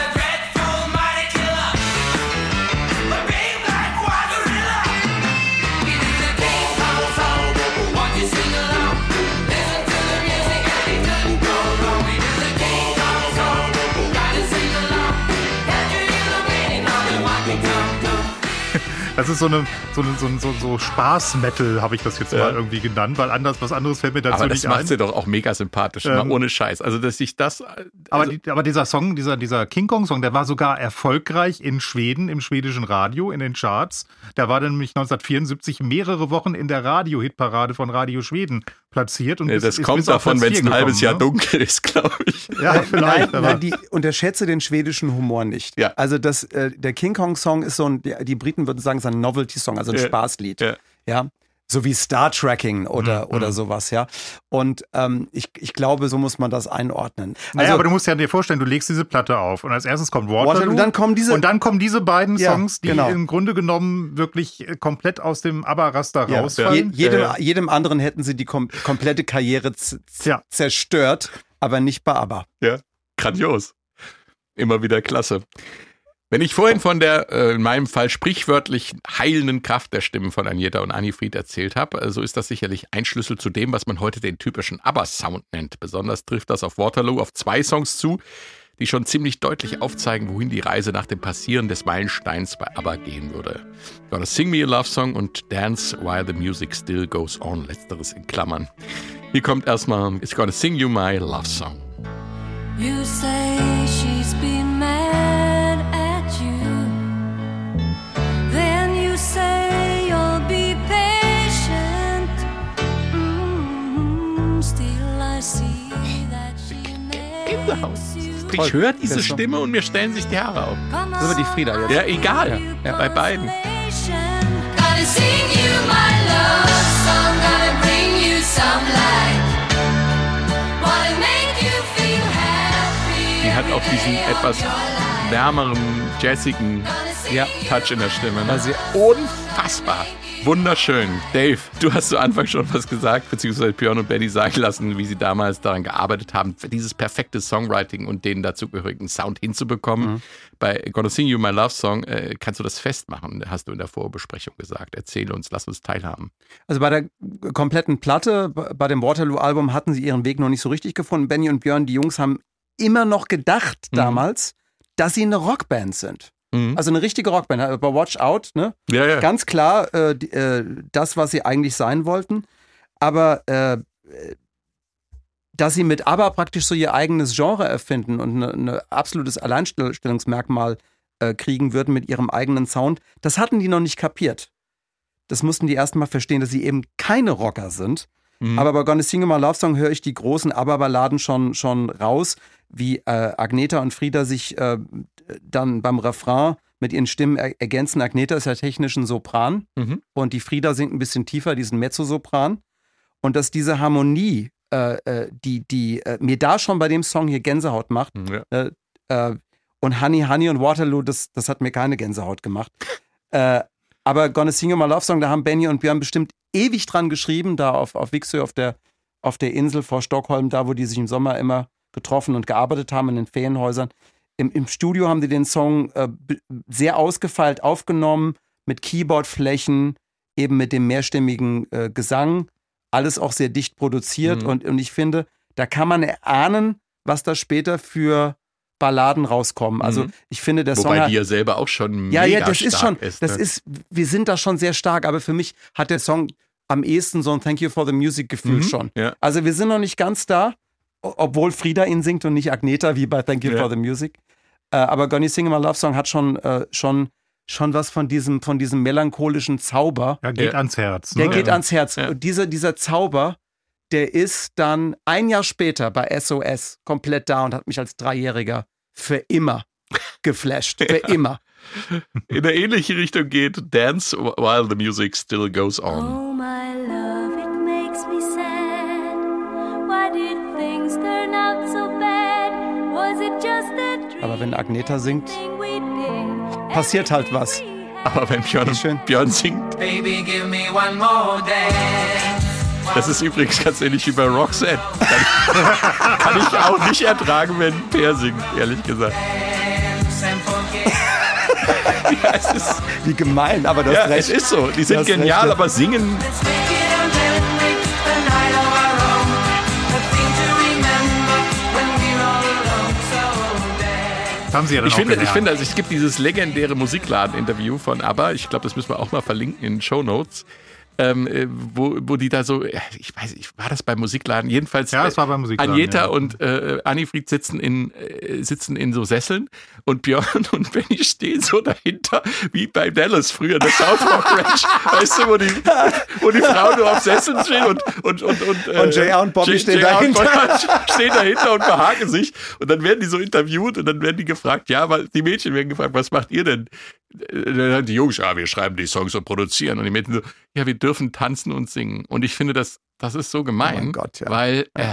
Das ist so eine so, eine, so, so, so Spaß-Metal, habe ich das jetzt Ja. mal irgendwie genannt, weil anders, was anderes fällt mir dazu Aber das nicht macht ein. sie doch auch mega sympathisch, Ähm, ohne Scheiß. Also, dass ich das. Aber, Also, die, aber dieser Song, dieser, dieser King Kong-Song, der war sogar erfolgreich in Schweden, im schwedischen Radio, in den Charts. Der war dann nämlich 1974 mehrere Wochen in der Radio-Hitparade von Radio Schweden platziert. Und ist- das ist kommt auf davon, wenn es ein halbes Jahr gekommen, dunkel ist, glaube ich. ne? (laughs) Ja, Nein, vielleicht. aber nein, die unterschätze den schwedischen Humor nicht. Ja. Also das, äh, der King Kong Song ist so ein, die, die Briten würden sagen, ist ein Novelty Song, also ein Ja. Spaßlied. Ja. ja. So wie Star Trekking oder, Mhm, oder mhm. sowas, ja. Und ähm, ich, ich glaube, so muss man das einordnen. naja, Also, aber du musst ja dir vorstellen, du legst diese Platte auf und als erstes kommt Waterloo, Waterloo, dann kommen diese- und dann kommen diese beiden Ja, Songs, die genau. im Grunde genommen wirklich äh, komplett aus dem ABBA-Raster ja, je, rausfallen. jedem, Ja, ja. jedem anderen hätten sie die kom komplette Karriere Ja. zerstört, aber nicht bei ABBA. Ja, grandios. Immer wieder klasse. Wenn ich vorhin von der, äh, in meinem Fall sprichwörtlich heilenden Kraft der Stimmen von Agneta und Anifried erzählt habe, äh, so ist das sicherlich ein Schlüssel zu dem, was man heute den typischen ABBA-Sound nennt. Besonders trifft das auf Waterloo auf zwei Songs zu, die schon ziemlich deutlich aufzeigen, wohin die Reise nach dem Passieren des Meilensteins bei ABBA gehen würde. Gonna Sing Me a Love Song und Dance While the Music Still Goes On, letzteres in Klammern. Hier kommt erstmal It's Gonna Sing You My Love Song. You say she's been mad Ich höre diese. Stimme und mir stellen sich die Haare auf. Das ist aber die Frieda jetzt. Ja, egal. Ja. Bei beiden. Die hat auch diesen etwas wärmeren, jazzigen ja, Touch in der Stimme. Ne? Also, Unfassbar. Wunderschön. Dave, du hast zu Anfang schon was gesagt, beziehungsweise Björn und Benny sagen lassen, wie sie damals daran gearbeitet haben, für dieses perfekte Songwriting und den dazugehörigen Sound hinzubekommen. Mhm. Bei Gonna Sing You My Love Song äh, kannst du das festmachen, hast du in der Vorbesprechung gesagt. Erzähle uns, lass uns teilhaben. Also bei der kompletten Platte, bei dem Waterloo-Album hatten sie ihren Weg noch nicht so richtig gefunden. Benny und Björn, die Jungs, haben immer noch gedacht Mhm. damals, dass sie eine Rockband sind. Mhm. Also eine richtige Rockband. Also Bei Watch Out, ne? ja, ja. Ganz klar äh, die, äh, das, was sie eigentlich sein wollten. Aber äh, äh, dass sie mit ABBA praktisch so ihr eigenes Genre erfinden und ein absolutes Alleinstellungsmerkmal äh, kriegen würden mit ihrem eigenen Sound, das hatten die noch nicht kapiert. Das mussten die erstmal verstehen, dass sie eben keine Rocker sind. Mhm. Aber bei Gonna Sing My Love Song höre ich die großen ABBA-Balladen schon, schon raus, wie äh, Agneta und Frieda sich äh, dann beim Refrain mit ihren Stimmen er ergänzen. Agneta ist ja technisch ein Sopran Mhm. und die Frieda singt ein bisschen tiefer, diesen Mezzosopran. Und dass diese Harmonie, äh, äh, die, die äh, mir da schon bei dem Song hier Gänsehaut macht, Ja. äh, und Honey, Honey und Waterloo, das, das hat mir keine Gänsehaut gemacht. (laughs) aber Gonna Sing You My Love Song, da haben Benny und Björn bestimmt ewig dran geschrieben, da auf, auf Wixö, auf der, auf der Insel vor Stockholm, da wo die sich im Sommer immer getroffen und gearbeitet haben in den Ferienhäusern. Im, im Studio haben die den Song äh, sehr ausgefeilt aufgenommen, mit Keyboardflächen, eben mit dem mehrstimmigen äh, Gesang, alles auch sehr dicht produziert Mhm. und, und ich finde, da kann man erahnen, was da später für Balladen rauskommen. Also Mhm. ich finde, der Song Wobei die ja selber auch schon ja, mega ja, das ist schon, ist. das ne? ist, wir sind da schon sehr stark, aber für mich hat der Song am ehesten so ein Thank You for the Music Gefühl Mhm. schon. Ja. Also wir sind noch nicht ganz da, obwohl Frieda ihn singt und nicht Agneta wie bei Thank You Ja. for the Music. Äh, aber Gonna Sing My Love Song hat schon, äh, schon, schon was von diesem, von diesem melancholischen Zauber. Ja, geht Ja. ans Herz. Der ne? geht ans Herz. Ja. Und dieser, dieser Zauber, der ist dann ein Jahr später bei SOS komplett da und hat mich als Dreijähriger für immer geflasht. Für (laughs) immer. in eine ähnliche Richtung geht Dance While the Music Still Goes On. Oh, my love, it makes me Aber wenn Agneta singt, passiert halt was. Aber wenn Björn, schön. Björn singt, Baby, give me one more dance. das ist übrigens ganz ähnlich wie bei Roxette. Kann, (laughs) kann ich auch nicht ertragen, wenn Per singt, ehrlich gesagt. (laughs) Ja, es ist, Wie gemein, aber das ja, recht. es ist so. Die sind genial, recht, aber singen haben sie ja dann Ich finde, ich finde, also es gibt dieses legendäre Musikladen-Interview von ABBA. Ich glaube, das müssen wir auch mal verlinken in den Show Notes. Ähm, äh, wo, wo die da so, ich weiß nicht, war das beim Musikladen? Jedenfalls, Ja, es war äh, beim Musikladen, Agneta ja. und äh, Annifried sitzen in, äh, sitzen in so Sesseln und Björn (laughs) und Benny stehen so dahinter, wie bei Dallas früher, der South Park Ranch. (laughs) weißt du, wo die, wo die Frauen nur auf Sesseln stehen und, und, und, und, äh, Und JR und Bobby J- stehen JR und dahinter. Bobby stehen dahinter und behaken sich. Und dann werden die so interviewt und dann werden die gefragt, ja, weil die Mädchen werden gefragt, was macht ihr denn? Äh, die Jungs, ja, wir schreiben die Songs und produzieren. Und die Mädchen so, ja, wir dürfen tanzen und singen. Und ich finde, das, das ist so gemein, Oh Gott, ja. weil äh,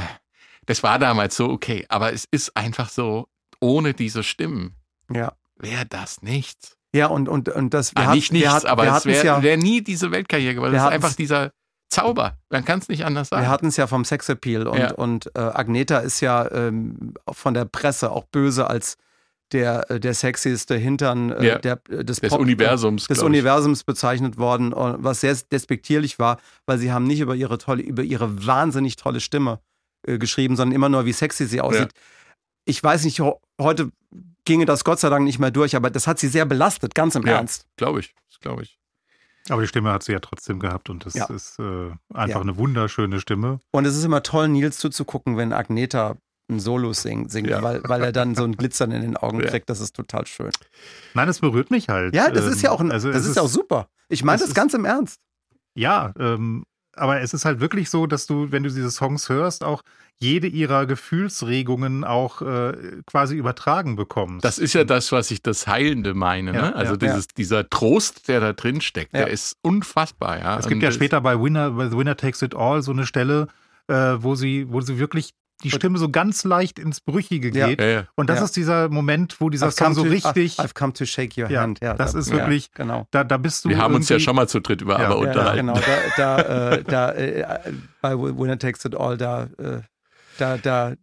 das war damals so okay, aber es ist einfach so, ohne diese Stimmen Ja. wäre das nichts. Ja, und, und, und das, wir Ah, nicht nichts, hatten- aber es wäre ja, wär nie diese Weltkarriere geworden. Das ist einfach dieser Zauber. Man kann es nicht anders sagen. Wir hatten es ja vom Sexappeal und, Ja. und äh, Agneta ist ja ähm, von der Presse auch böse als der, äh, der sexieste Hintern äh, Ja. der, äh, des, Des Pop- Universums, des. Universums bezeichnet worden, und was sehr despektierlich war, weil sie haben nicht über ihre tolle, über ihre wahnsinnig tolle Stimme äh, geschrieben, sondern immer nur, wie sexy sie aussieht. Ich weiß nicht, heute ginge das Gott sei Dank nicht mehr durch, aber das hat sie sehr belastet, ganz im Ja. Ernst. Glaube ich, glaube ich. Aber die Stimme hat sie ja trotzdem gehabt und das Ja. ist äh, einfach Ja. eine wunderschöne Stimme. Und es ist immer toll, Nils zuzugucken, wenn Agneta ein Solo sing, singt, Ja. weil, weil er dann so ein Glitzern in den Augen (laughs) Ja. kriegt. Das ist total schön. Nein, es berührt mich halt. Ja, das Ähm, ist ja auch, ein, also das ist ja auch super. Ich meine das ist- ganz im Ernst. Ja, ähm, aber es ist halt wirklich so, dass du, wenn du diese Songs hörst, auch jede ihrer Gefühlsregungen auch äh, quasi übertragen bekommst. Das ist ja das, was ich das Heilende meine. Ja, ne? Also ja. dieses, dieser Trost, der da drin steckt, Ja. der ist unfassbar. Ja? Es gibt Und ja das- später bei Winner, bei The Winner Takes It All so eine Stelle, äh, wo sie, wo sie wirklich die Stimme so ganz leicht ins Brüchige geht. Ja, ja. Und das Ja. ist dieser Moment, wo dieser I've Song so to- richtig, I've come to shake your ja, hand. Ja, das da- ist ja, wirklich, Genau. da, da bist du Wir haben uns ja schon mal zu dritt über Ja. Aber Ja, ja, unterhalten. genau. Da, (laughs) da, äh, da äh, bei Winner Takes It All, da, äh, da, da,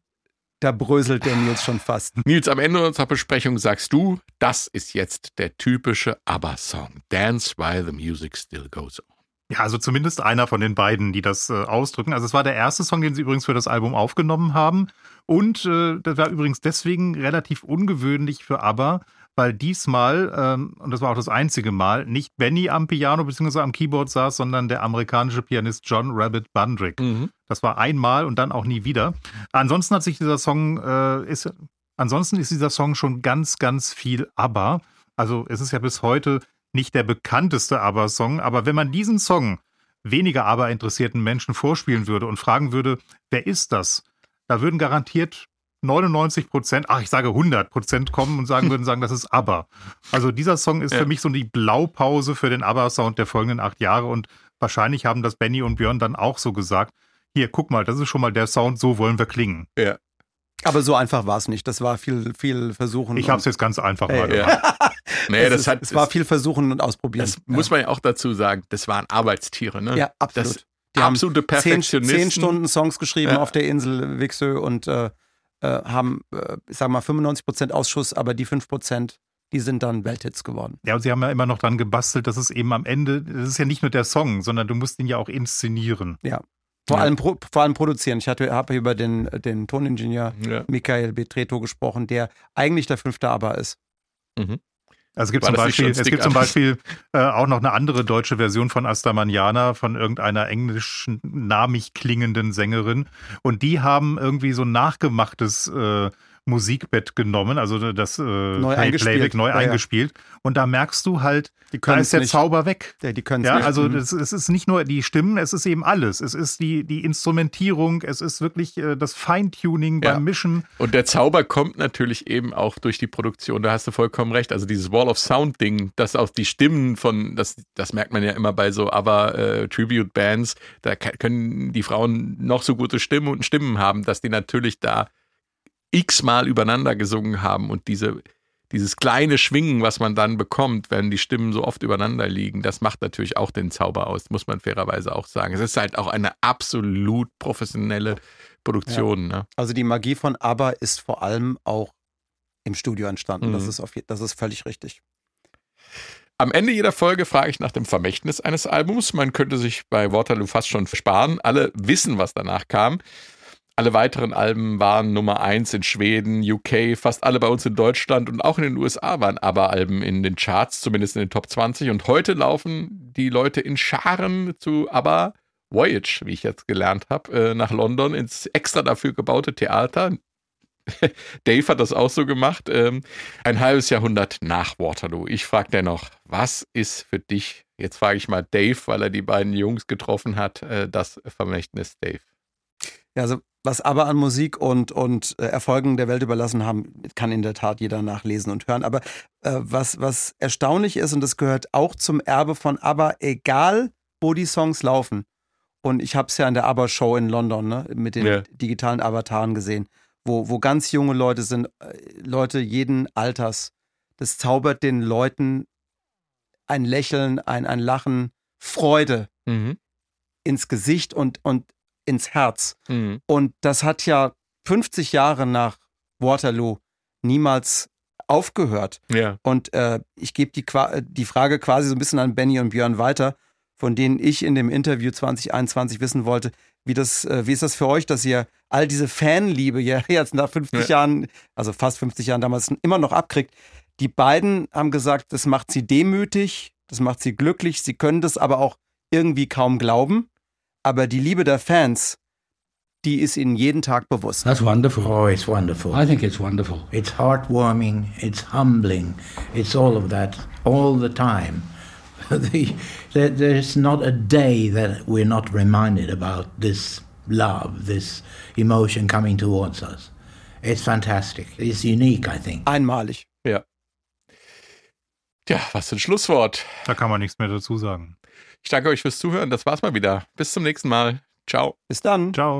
da bröselt der Nils schon fast. Nils, am Ende unserer Besprechung sagst du, das ist jetzt der typische ABBA-Song. Dance while the music still goes on. Ja, also zumindest einer von den beiden, die das äh, ausdrücken. Also es war der erste Song, den sie übrigens für das Album aufgenommen haben. Und äh, das war übrigens deswegen relativ ungewöhnlich für ABBA, weil diesmal, ähm, und das war auch das einzige Mal, nicht Benny am Piano bzw. am Keyboard saß, sondern der amerikanische Pianist John Rabbit Bundrick. Das war einmal und dann auch nie wieder. Ansonsten hat sich dieser Song, äh, ist, ansonsten ist dieser Song schon ganz, ganz viel ABBA. Also es ist ja bis heute nicht der bekannteste ABBA-Song, aber wenn man diesen Song weniger ABBA-interessierten Menschen vorspielen würde und fragen würde, wer ist das? Da würden garantiert 99 Prozent, ach, ich sage 100 Prozent kommen und sagen (laughs) würden, sagen, das ist ABBA. Also dieser Song ist Ja. für mich so die Blaupause für den ABBA-Sound der folgenden acht Jahre und wahrscheinlich haben das Benny und Björn dann auch so gesagt. Hier, guck mal, das ist schon mal der Sound, so wollen wir klingen. Ja. Aber so einfach war es nicht. Das war viel, viel Versuchen. Ich habe es jetzt ganz einfach mal ja. gemacht. (laughs) Nee, es, das ist, hat, es war viel Versuchen und Ausprobieren. das muss man ja auch dazu sagen, das waren Arbeitstiere. Ne? ja, absolut. Das Die haben absolute zehn, Perfektionisten. zehn Stunden Songs geschrieben Ja. auf der Insel Wixö und äh, äh, haben, äh, ich sag mal, 95 Prozent Ausschuss, aber die 5 Prozent, die sind dann Welthits geworden. Ja, und sie haben ja immer noch dran gebastelt, dass es eben am Ende, das ist ja nicht nur der Song, sondern du musst ihn ja auch inszenieren. Vor, Ja. allem, pro, vor allem produzieren. Ich hatte, habe über den, den Toningenieur Ja. Michael Betreto gesprochen, der eigentlich der fünfte Aber ist. Also es gibt War zum Beispiel, es gibt zum? Beispiel äh, auch noch eine andere deutsche Version von Asta Manana von irgendeiner englischen namig klingenden Sängerin und die haben irgendwie so ein nachgemachtes äh, Musikbett genommen, also das äh, eingespielt. Playback neu Ja, ja. eingespielt. Und da merkst du halt, Die da ist der nicht. Zauber weg. Ja, die können es Ja, nicht. also Mhm. das, es ist nicht nur die Stimmen, es ist eben alles. Es ist die, die Instrumentierung, es ist wirklich äh, das Feintuning Ja. beim Mischen. Und der Zauber kommt natürlich eben auch durch die Produktion. Da hast du vollkommen recht. Also dieses Wall of Sound Ding, das auf die Stimmen von, das, das merkt man ja immer bei so aber äh, Tribute Bands, da können die Frauen noch so gute Stimmen und Stimmen haben, dass die natürlich da x-mal übereinander gesungen haben und diese dieses kleine Schwingen, was man dann bekommt, wenn die Stimmen so oft übereinander liegen, das macht natürlich auch den Zauber aus, muss man fairerweise auch sagen. Es ist halt auch eine absolut professionelle Produktion. Ne? Also die Magie von ABBA ist vor allem auch im Studio entstanden. Mhm. Das, ist auf, das ist völlig richtig. Am Ende jeder Folge frage ich nach dem Vermächtnis eines Albums. Man könnte sich bei Waterloo fast schon sparen. Alle wissen, was danach kam. Alle weiteren Alben waren Nummer 1 in Schweden, UK, fast alle bei uns in Deutschland und auch in den USA waren ABBA-Alben in den Charts, zumindest in den Top 20. Und heute laufen die Leute in Scharen zu ABBA Voyage, wie ich jetzt gelernt habe, äh, nach London ins extra dafür gebaute Theater. (laughs) Dave hat das auch so gemacht. Ähm, ein halbes Jahrhundert nach Waterloo. Ich frage dennoch, was ist für dich, jetzt frage ich mal Dave, weil er die beiden Jungs getroffen hat, äh, das Vermächtnis Dave? Ja, also was ABBA an Musik und, und äh, Erfolgen der Welt überlassen haben, kann in der Tat jeder nachlesen und hören. Aber äh, was, was erstaunlich ist, und das gehört auch zum Erbe von ABBA, egal wo die Songs laufen. Und ich habe es ja in der ABBA-Show in London ne, mit den Ja. digitalen Avataren gesehen, wo, wo ganz junge Leute sind, äh, Leute jeden Alters. Das zaubert den Leuten ein Lächeln, ein, ein Lachen, Freude Mhm. ins Gesicht und, und ins Herz. Mhm. Und das hat ja 50 Jahre nach Waterloo niemals aufgehört. Ja. Und äh, ich gebe die, die Frage quasi so ein bisschen an Benny und Björn weiter, von denen ich in dem Interview 2021 wissen wollte, wie, das, äh, wie ist das für euch, dass ihr all diese Fanliebe ja (laughs) jetzt nach 50 Ja. Jahren, also fast 50 Jahren damals, immer noch abkriegt. Die beiden haben gesagt, das macht sie demütig, das macht sie glücklich, sie können das aber auch irgendwie kaum glauben. Aber die Liebe der Fans, die ist ihnen jeden Tag bewusst. That's wonderful. Oh, it's wonderful. I think it's wonderful. It's heartwarming, it's humbling, it's all of that all the time. (laughs) The- there, there's not a day that we're not reminded about this love, this emotion coming towards us. It's fantastic. It's unique, I think. Einmalig. Ja. Tja, was für ein Schlusswort. Da kann man nichts mehr dazu sagen. Ich danke euch fürs Zuhören. Das war's mal wieder. Bis zum nächsten Mal. Ciao. Bis dann. Ciao.